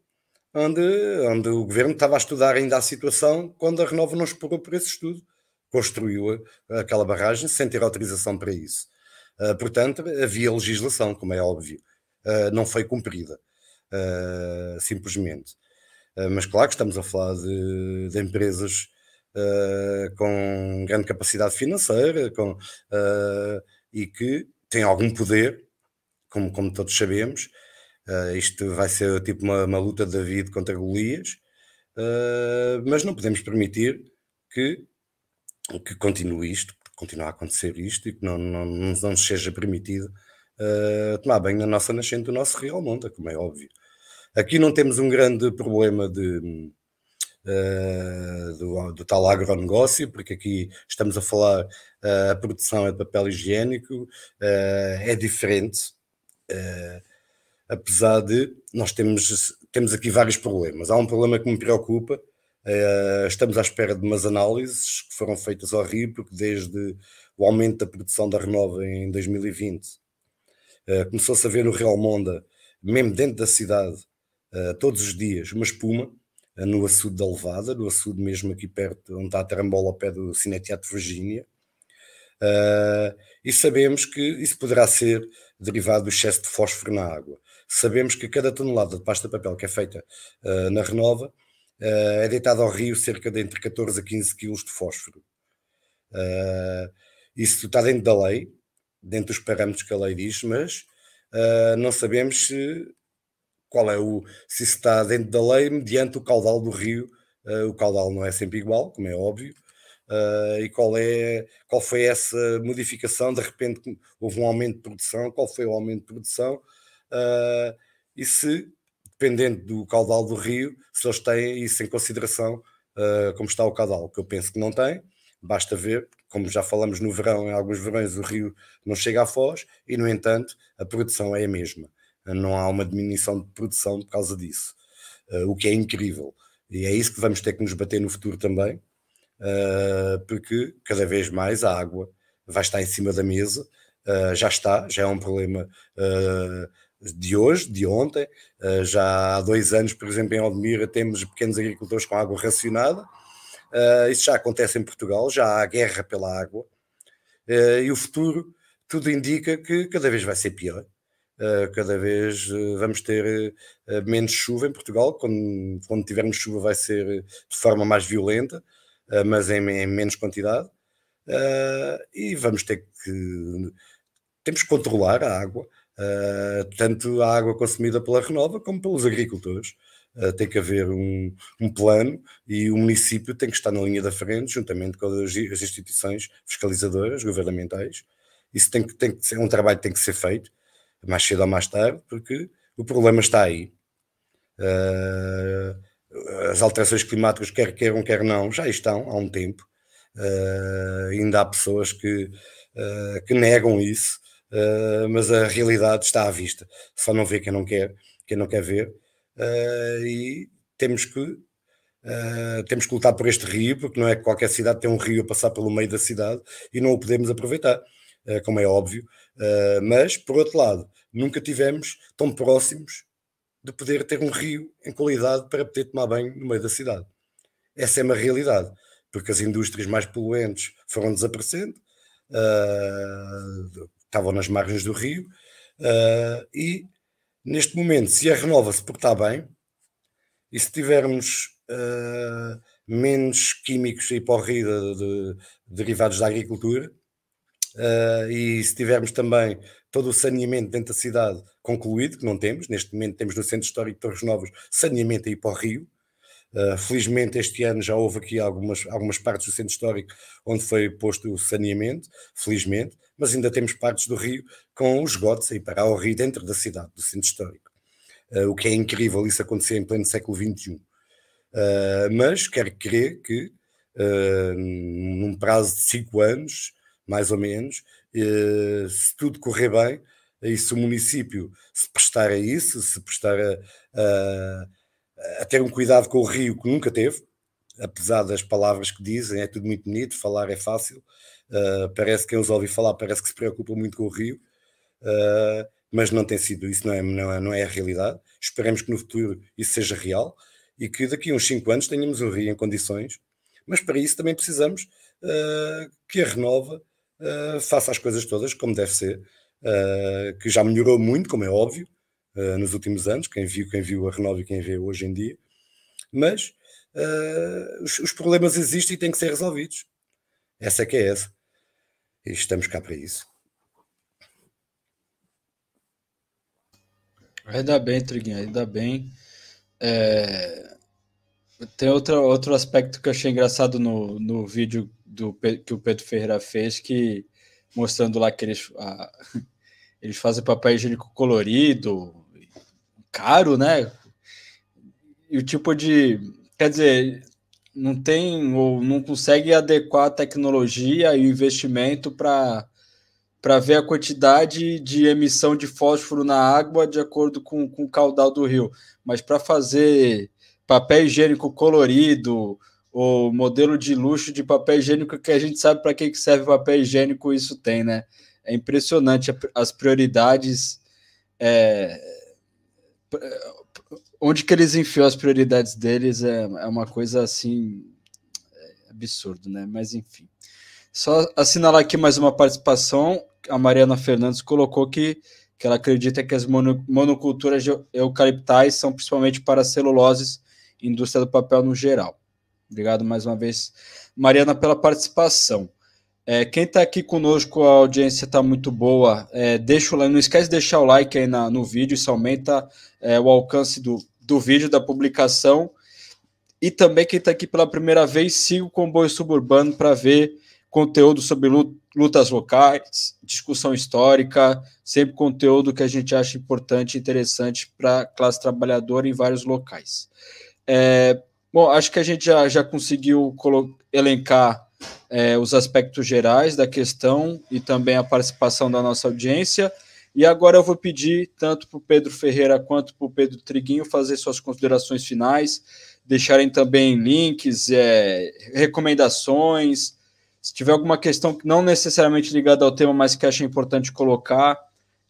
onde, onde o governo estava a estudar ainda a situação quando a Renova não explorou por esse estudo. Construiu aquela barragem sem ter autorização para isso. portanto, havia legislação, como é óbvio. não foi cumprida, simplesmente. mas claro que estamos a falar de, de empresas uh, com grande capacidade financeira com, uh, e que tem algum poder, como, como todos sabemos. Uh, isto vai ser tipo uma, uma luta de David contra Golias, mas não podemos permitir que, que continue isto, que continue a acontecer isto e que não, não, não seja permitido tomar banho na nossa nascente do nosso Rio Almonda, como é óbvio. Aqui não temos um grande problema de, uh, do, do, tal agronegócio, porque aqui estamos a falar, uh, a produção é de papel higiênico, uh, é diferente, apesar de nós temos, temos aqui vários problemas. Há um problema que me preocupa, estamos à espera de umas análises que foram feitas ao Rio, porque desde o aumento da produção da Renova em 2020, começou-se a ver no Real Monda, mesmo dentro da cidade, todos os dias, uma espuma, no açude da Levada, no açude mesmo aqui perto, onde está a Tarambola, ao pé do Cineteatro Virgínia. Uh, e sabemos que isso poderá ser derivado do excesso de fósforo na água. Sabemos que cada tonelada de pasta de papel que é feita uh, na Renova uh, é deitada ao rio cerca de entre 14 a 15 quilos de fósforo. isso está dentro da lei, dentro dos parâmetros que a lei diz, mas não sabemos se qual é o se está dentro da lei mediante o caudal do rio. Uh, o caudal não é sempre igual, como é óbvio. Uh, e qual é qual foi essa modificação? De repente houve um aumento de produção. Qual foi o aumento de produção? Uh, e se, dependendo do caudal do rio, se eles têm isso em consideração, como está o caudal, que eu penso que não tem. Basta ver, como já falamos no verão, em alguns verões o rio não chega a Foz e, no entanto, a produção é a mesma não há uma diminuição de produção por causa disso, uh, o que é incrível. E é isso que vamos ter que nos bater no futuro também, uh, porque cada vez mais a água vai estar em cima da mesa, uh, já está, já é um problema de hoje, de ontem, já há dois anos, por exemplo, em Odmira temos pequenos agricultores com água racionada, isso já acontece em Portugal, já há guerra pela água, e o futuro tudo indica que cada vez vai ser pior. Cada vez vamos ter menos chuva em Portugal. Quando, quando tivermos chuva, vai ser de forma mais violenta, mas em, em, menos quantidade. e vamos ter que. Temos que controlar a água, tanto a água consumida pela Renova como pelos agricultores. tem que haver um, um, plano e o município tem que estar na linha da frente, juntamente com as, as instituições fiscalizadoras, governamentais, isso tem que, tem que ser um trabalho que tem que ser feito, mais cedo ou mais tarde, porque o problema está aí. Uh, as alterações climáticas, quer queiram, quer não, já estão há um tempo. Uh, ainda há pessoas que, uh, que negam isso, mas a realidade está à vista. Só não vê quem não quer, quem não quer ver. e temos que temos que lutar por este rio, porque não é que qualquer cidade tem um rio a passar pelo meio da cidade e não o podemos aproveitar. Eh, como é óbvio, eh, mas, por outro lado, nunca tivemos tão próximos de poder ter um rio em qualidade para poder tomar banho no meio da cidade. Essa é uma realidade, porque as indústrias mais poluentes foram desaparecendo, uh, estavam nas margens do rio, uh, e neste momento, se a renova se portar bem, e se tivermos uh, menos químicos o rio de, de, derivados da agricultura, Uh, e se tivermos também todo o saneamento dentro da cidade concluído, que não temos, neste momento temos no Centro Histórico de Torres Novas saneamento aí para o Rio. Uh, felizmente este ano já houve aqui algumas, algumas partes do Centro Histórico onde foi posto o saneamento, felizmente, mas ainda temos partes do Rio com os esgotos aí para o Rio dentro da cidade, do Centro Histórico. Uh, o que é incrível isso acontecer em pleno século XXI. mas quero crer que num prazo de cinco anos mais ou menos, se tudo correr bem, e se o município se prestar a isso, se prestar a, a, a, ter um cuidado com o rio que nunca teve, apesar das palavras que dizem, é tudo muito bonito, falar é fácil, uh, parece que quem os ouve falar parece que se preocupa muito com o rio, uh, mas não tem sido, isso não é, não, é, não é a realidade. Esperemos que no futuro isso seja real e que daqui a uns 5 anos tenhamos um rio em condições, mas para isso também precisamos uh, que a Renova faça as coisas todas como deve ser, que já melhorou muito, como é óbvio, nos últimos anos, quem viu, quem viu a Renova e quem vê hoje em dia, mas os, os, problemas existem e têm que ser resolvidos. Essa é que é essa. E estamos cá para isso. Ainda bem, Triguinho, ainda bem. É... Tem outro, outro aspecto que eu achei engraçado no, no vídeo do, que o Pedro Ferreira fez, que mostrando lá que eles, a, [LAUGHS] eles fazem papel higiênico colorido, caro, né? E o tipo de. Quer dizer, não tem ou não consegue adequar a tecnologia e o investimento para para ver a quantidade de emissão de fósforo na água de acordo com, com o caudal do rio. Mas para fazer papel higiênico colorido, o modelo de luxo de papel higiênico que a gente sabe para que serve papel higiênico, isso tem, né? É impressionante as prioridades. É... Onde que eles enfiam as prioridades deles é, é uma coisa assim é absurdo, né? Mas enfim. Só assinalar aqui mais uma participação. A Mariana Fernandes colocou que, que ela acredita que as monoculturas eucaliptais são principalmente para celuloses, indústria do papel no geral. Obrigado mais uma vez, Mariana, pela participação. É, quem está aqui conosco, a audiência está muito boa. É, deixa o like, não esquece de deixar o like aí na, no vídeo, isso aumenta é, o alcance do, do vídeo, da publicação. E também quem está aqui pela primeira vez, siga o Comboio Suburbano para ver conteúdo sobre lutas locais, discussão histórica, sempre conteúdo que a gente acha importante e interessante para a classe trabalhadora em vários locais. É, Bom, acho que a gente já, já conseguiu elencar é, os aspectos gerais da questão e também a participação da nossa audiência. E agora eu vou pedir tanto para o Pedro Ferreira quanto para o Pedro Triguinho fazer suas considerações finais, deixarem também links, é, recomendações. Se tiver alguma questão que não necessariamente ligada ao tema, mas que achem importante colocar.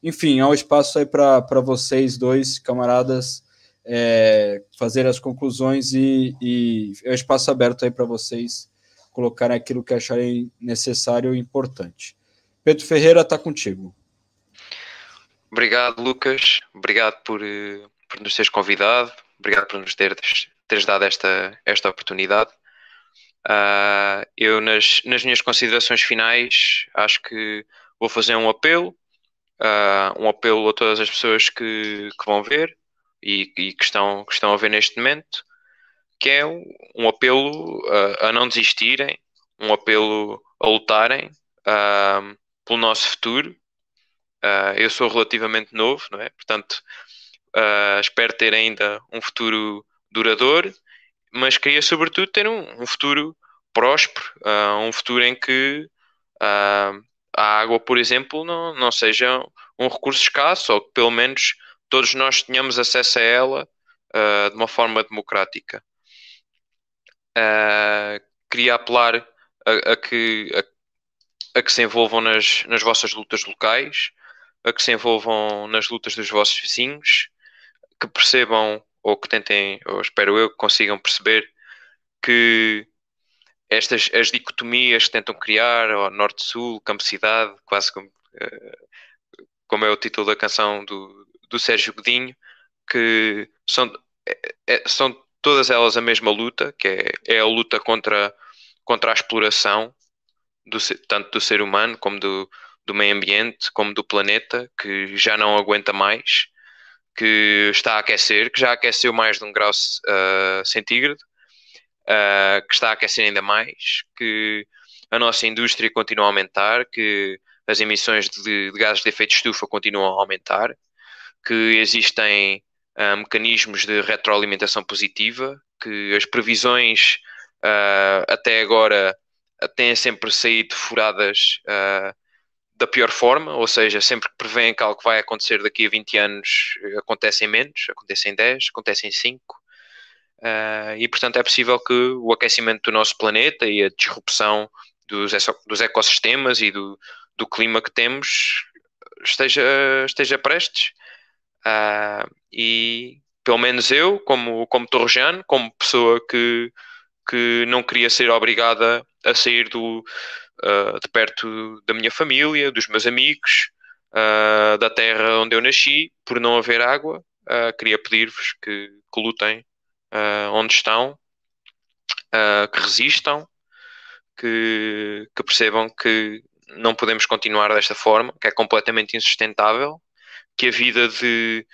Enfim, há um espaço aí para vocês dois, camaradas, é, fazer as conclusões e, e é um espaço aberto aí para vocês colocarem aquilo que acharem necessário e importante. Pedro Ferreira está contigo. Obrigado, Lucas. Obrigado por, eh, por nos teres convidado. Obrigado por nos teres, teres dado esta, esta oportunidade. Uh, eu, nas, nas minhas considerações finais, acho que vou fazer um apelo, uh, um apelo a todas as pessoas que, que vão ver e, e, que, estão, que estão a ver neste momento, que é um, apelo uh, a não desistirem, um apelo a lutarem uh, pelo nosso futuro. Uh, eu sou relativamente novo, não é? Portanto, uh, espero ter ainda um futuro duradouro, mas queria sobretudo ter um, um futuro próspero, um futuro em que a água, por exemplo, não, não seja um recurso escasso, ou que pelo menos todos nós tenhamos acesso a ela de uma forma democrática. queria apelar a, a que, a, a, que se envolvam nas, nas vossas lutas locais, a que se envolvam nas lutas dos vossos vizinhos, que percebam, ou que tentem, ou espero eu, que consigam perceber que estas as dicotomias que tentam criar, norte-sul, campo-cidade, quase como, uh, como é o título da canção do, do Sérgio Godinho, que são, é, é, são todas elas a mesma luta, que é, é a luta contra contra a exploração do, tanto do ser humano como do, do meio ambiente, como do planeta, que já não aguenta mais, que está a aquecer, que já aqueceu mais de um grau uh, centígrado, uh, que está a aquecer ainda mais, que a nossa indústria continua a aumentar, que as emissões de, de gases de efeito de estufa continuam a aumentar, que existem uh, mecanismos de retroalimentação positiva, que as previsões até agora têm sempre saído furadas uh, da pior forma, ou seja, sempre que prevêem que algo vai acontecer daqui a 20 anos, acontecem menos, acontecem 10, acontecem 5. Uh, e portanto é possível que o aquecimento do nosso planeta e a disrupção dos, dos ecossistemas e do, do clima que temos esteja, esteja prestes. Uh, e pelo menos eu, como, como torrejano, como pessoa que que não queria ser obrigada a sair do, uh, de perto da minha família, dos meus amigos, uh, da terra onde eu nasci, por não haver água. Uh, queria pedir-vos que, que, lutem onde estão, que resistam, que, que percebam que não podemos continuar desta forma, que é completamente insustentável, que a vida de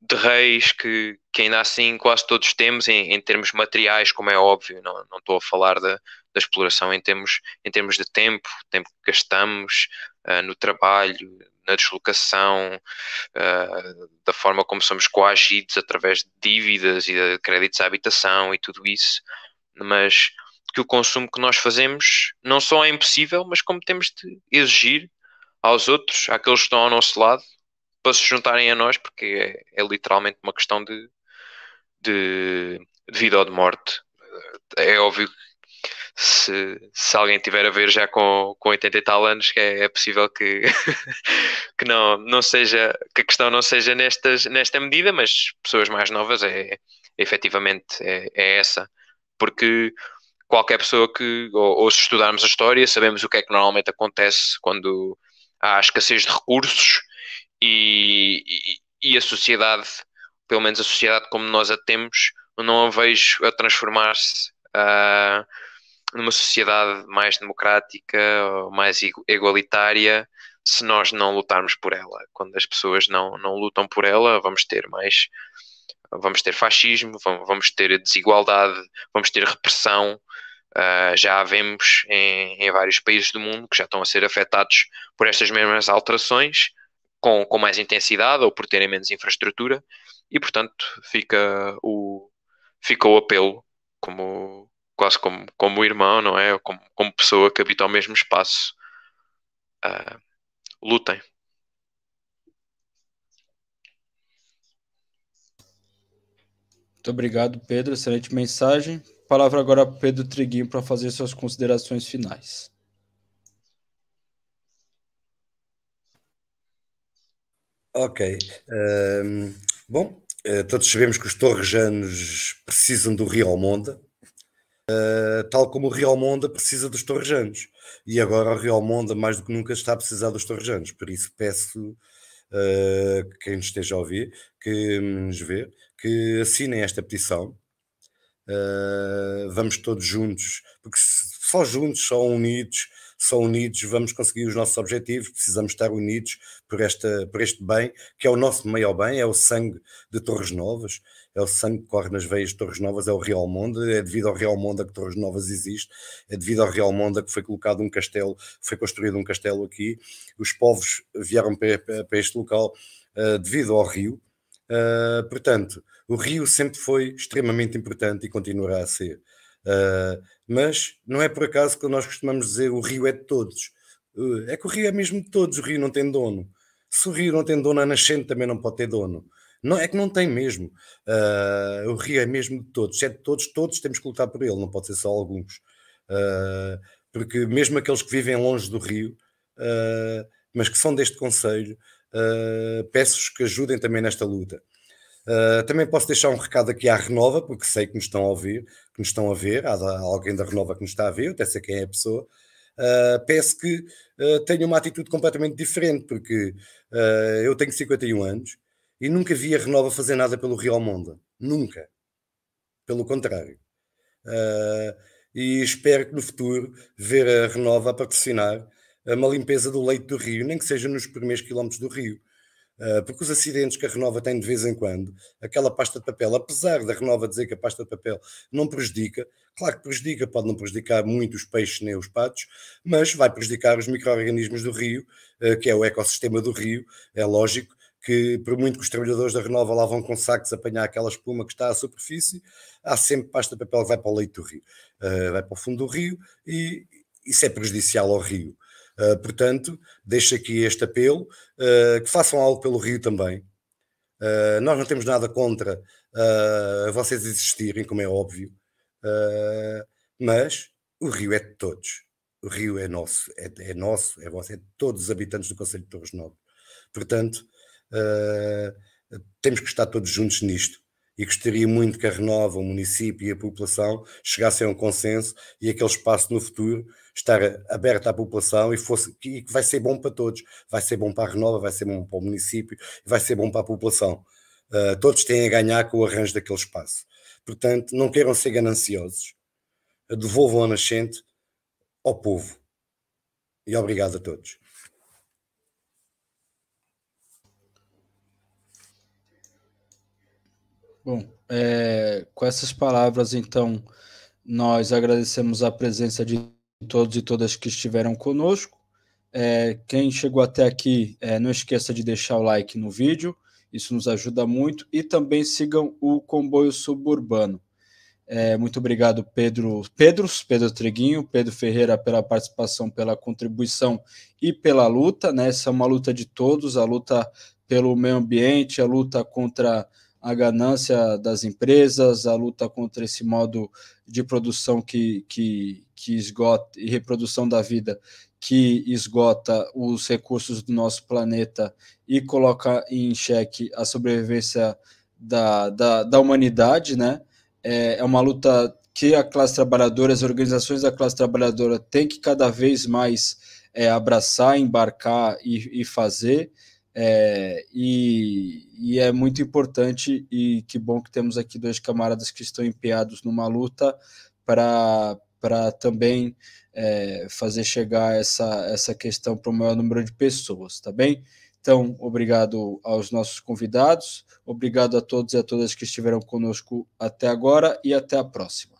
de reis que, que ainda assim quase todos temos em, em termos materiais, como é óbvio, não, não estou a falar da, da exploração em termos, em termos de tempo, tempo que gastamos uh, no trabalho, na deslocação, uh, da forma como somos coagidos através de dívidas e de créditos à habitação e tudo isso, mas que o consumo que nós fazemos não só é impossível, mas como temos de exigir aos outros, àqueles que estão ao nosso lado, para se juntarem a nós, porque é, é literalmente uma questão de, de, de, vida ou de morte. É óbvio se, se alguém tiver a ver já com, com 80 e tal anos, que é, é possível que, [LAUGHS] que não, não seja, que a questão não seja nestas, nesta medida, mas pessoas mais novas é, efetivamente é, é essa. Porque qualquer pessoa que, ou, ou, se estudarmos a história, sabemos o que é que normalmente acontece quando há escassez de recursos e, e, e, a sociedade, pelo menos a sociedade como nós a temos, não a vejo a transformar-se uh, numa sociedade mais democrática ou mais igualitária se nós não lutarmos por ela. Quando as pessoas não, não lutam por ela, vamos ter mais. Vamos ter fascismo, vamos ter desigualdade, vamos ter repressão. Uh, já vemos em, em vários países do mundo que já estão a ser afetados por estas mesmas alterações com, com mais intensidade ou por terem menos infraestrutura e portanto fica o, fica o apelo como quase como, como irmão, não é? Como, como pessoa que habita o mesmo espaço. Uh, lutem. Muito obrigado, Pedro. Excelente mensagem. Palavra agora para Pedro Triguinho para fazer suas considerações finais. Ok. Um, bom, uh, todos sabemos que os torrejanos precisam do Rio Almonda. Uh, tal como o Real Monda precisa dos Torrejanos. E agora o Real Monda, mais do que nunca, está a precisar dos Torrejanos. Por isso peço uh, quem nos esteja a ouvir, que nos vê, que assinem esta petição. Uh, vamos todos juntos, porque só juntos, só unidos, só unidos vamos conseguir os nossos objetivos, precisamos estar unidos por, esta, por este bem, que é o nosso maior bem, é o sangue de Torres Novas, é o sangue que corre nas veias de Torres Novas, é o Real Monde, é devido ao Real Monde que Torres Novas existe, é devido ao Real Monde que foi colocado um castelo, foi construído um castelo aqui, os povos vieram para, para este local uh, devido ao rio, uh, portanto, o rio sempre foi extremamente importante e continuará a ser. Uh, mas não é por acaso que nós costumamos dizer o rio é de todos. Uh, é que o rio é mesmo de todos, o rio não tem dono. Se o rio não tem dono, a nascente também não pode ter dono. Não, é que não tem mesmo. Uh, o rio é mesmo de todos. Se é de todos, todos temos que lutar por ele, não pode ser só alguns. porque mesmo aqueles que vivem longe do rio, mas que são deste conselho, peço-vos que ajudem também nesta luta. Uh, também posso deixar um recado aqui à Renova, porque sei que nos estão a ouvir, que nos estão a ver, há, alguém da Renova que nos está a ver, até sei quem é a pessoa. Uh, peço que uh, tenha uma atitude completamente diferente, porque eu tenho 51 anos e nunca vi a Renova fazer nada pelo Real Monda. Nunca. Pelo contrário. e espero que no futuro ver a Renova a patrocinar uma limpeza do leito do rio, nem que seja nos primeiros quilómetros do rio ah, porque os acidentes que a Renova tem de vez em quando, aquela pasta de papel, apesar da Renova dizer que a pasta de papel não prejudica, claro que prejudica, pode não prejudicar muito os peixes nem os patos, mas vai prejudicar os micro-organismos do rio, ah, que é o ecossistema do rio, é lógico que por muito que os trabalhadores da Renova lá vão com sacos apanhar aquela espuma que está à superfície, há sempre pasta de papel que vai para o leito do rio, ah, vai para o fundo do rio e isso é prejudicial ao rio. Uh, portanto, deixo aqui este apelo, uh, que façam algo pelo Rio também. Uh, nós não temos nada contra vocês existirem, como é óbvio, mas o Rio é de todos. O Rio é nosso, é, é nosso, é vosso, é de todos os habitantes do Conselho de Torres Novas. Portanto, temos que estar todos juntos nisto e gostaria muito que a Renova, o município e a população chegassem a um consenso e aquele espaço no futuro estar aberto à população e fosse que vai ser bom para todos, vai ser bom para a Renova, vai ser bom para o município, vai ser bom para a população. Uh, todos têm a ganhar com o arranjo daquele espaço. Portanto, não queiram ser gananciosos. Devolvam a nascente ao povo. E obrigado a todos. Bom, é, com essas palavras, então, nós agradecemos a presença de todos e todas que estiveram conosco. É, quem chegou até aqui, é, não esqueça de deixar o like no vídeo, isso nos ajuda muito. E também sigam o Comboio Suburbano. É, muito obrigado, Pedro Pedros, Pedro Treguinho, Pedro Ferreira, pela participação, pela contribuição e pela luta. Né? Essa é uma luta de todos, a luta pelo meio ambiente, a luta contra a ganância das empresas, a luta contra esse modo de produção que, que, que esgota e reprodução da vida que esgota os recursos do nosso planeta e coloca em xeque a sobrevivência da, da, da humanidade, né? É, é uma luta que a classe trabalhadora, as organizações da classe trabalhadora têm que cada vez mais é, abraçar, embarcar e, e fazer. É, e, e, é muito importante e que bom que temos aqui dois camaradas que estão empenhados numa luta para também é, fazer chegar essa, essa questão para o maior número de pessoas, tá bem? Então, obrigado aos nossos convidados, obrigado a todos e a todas que estiveram conosco até agora e até a próxima.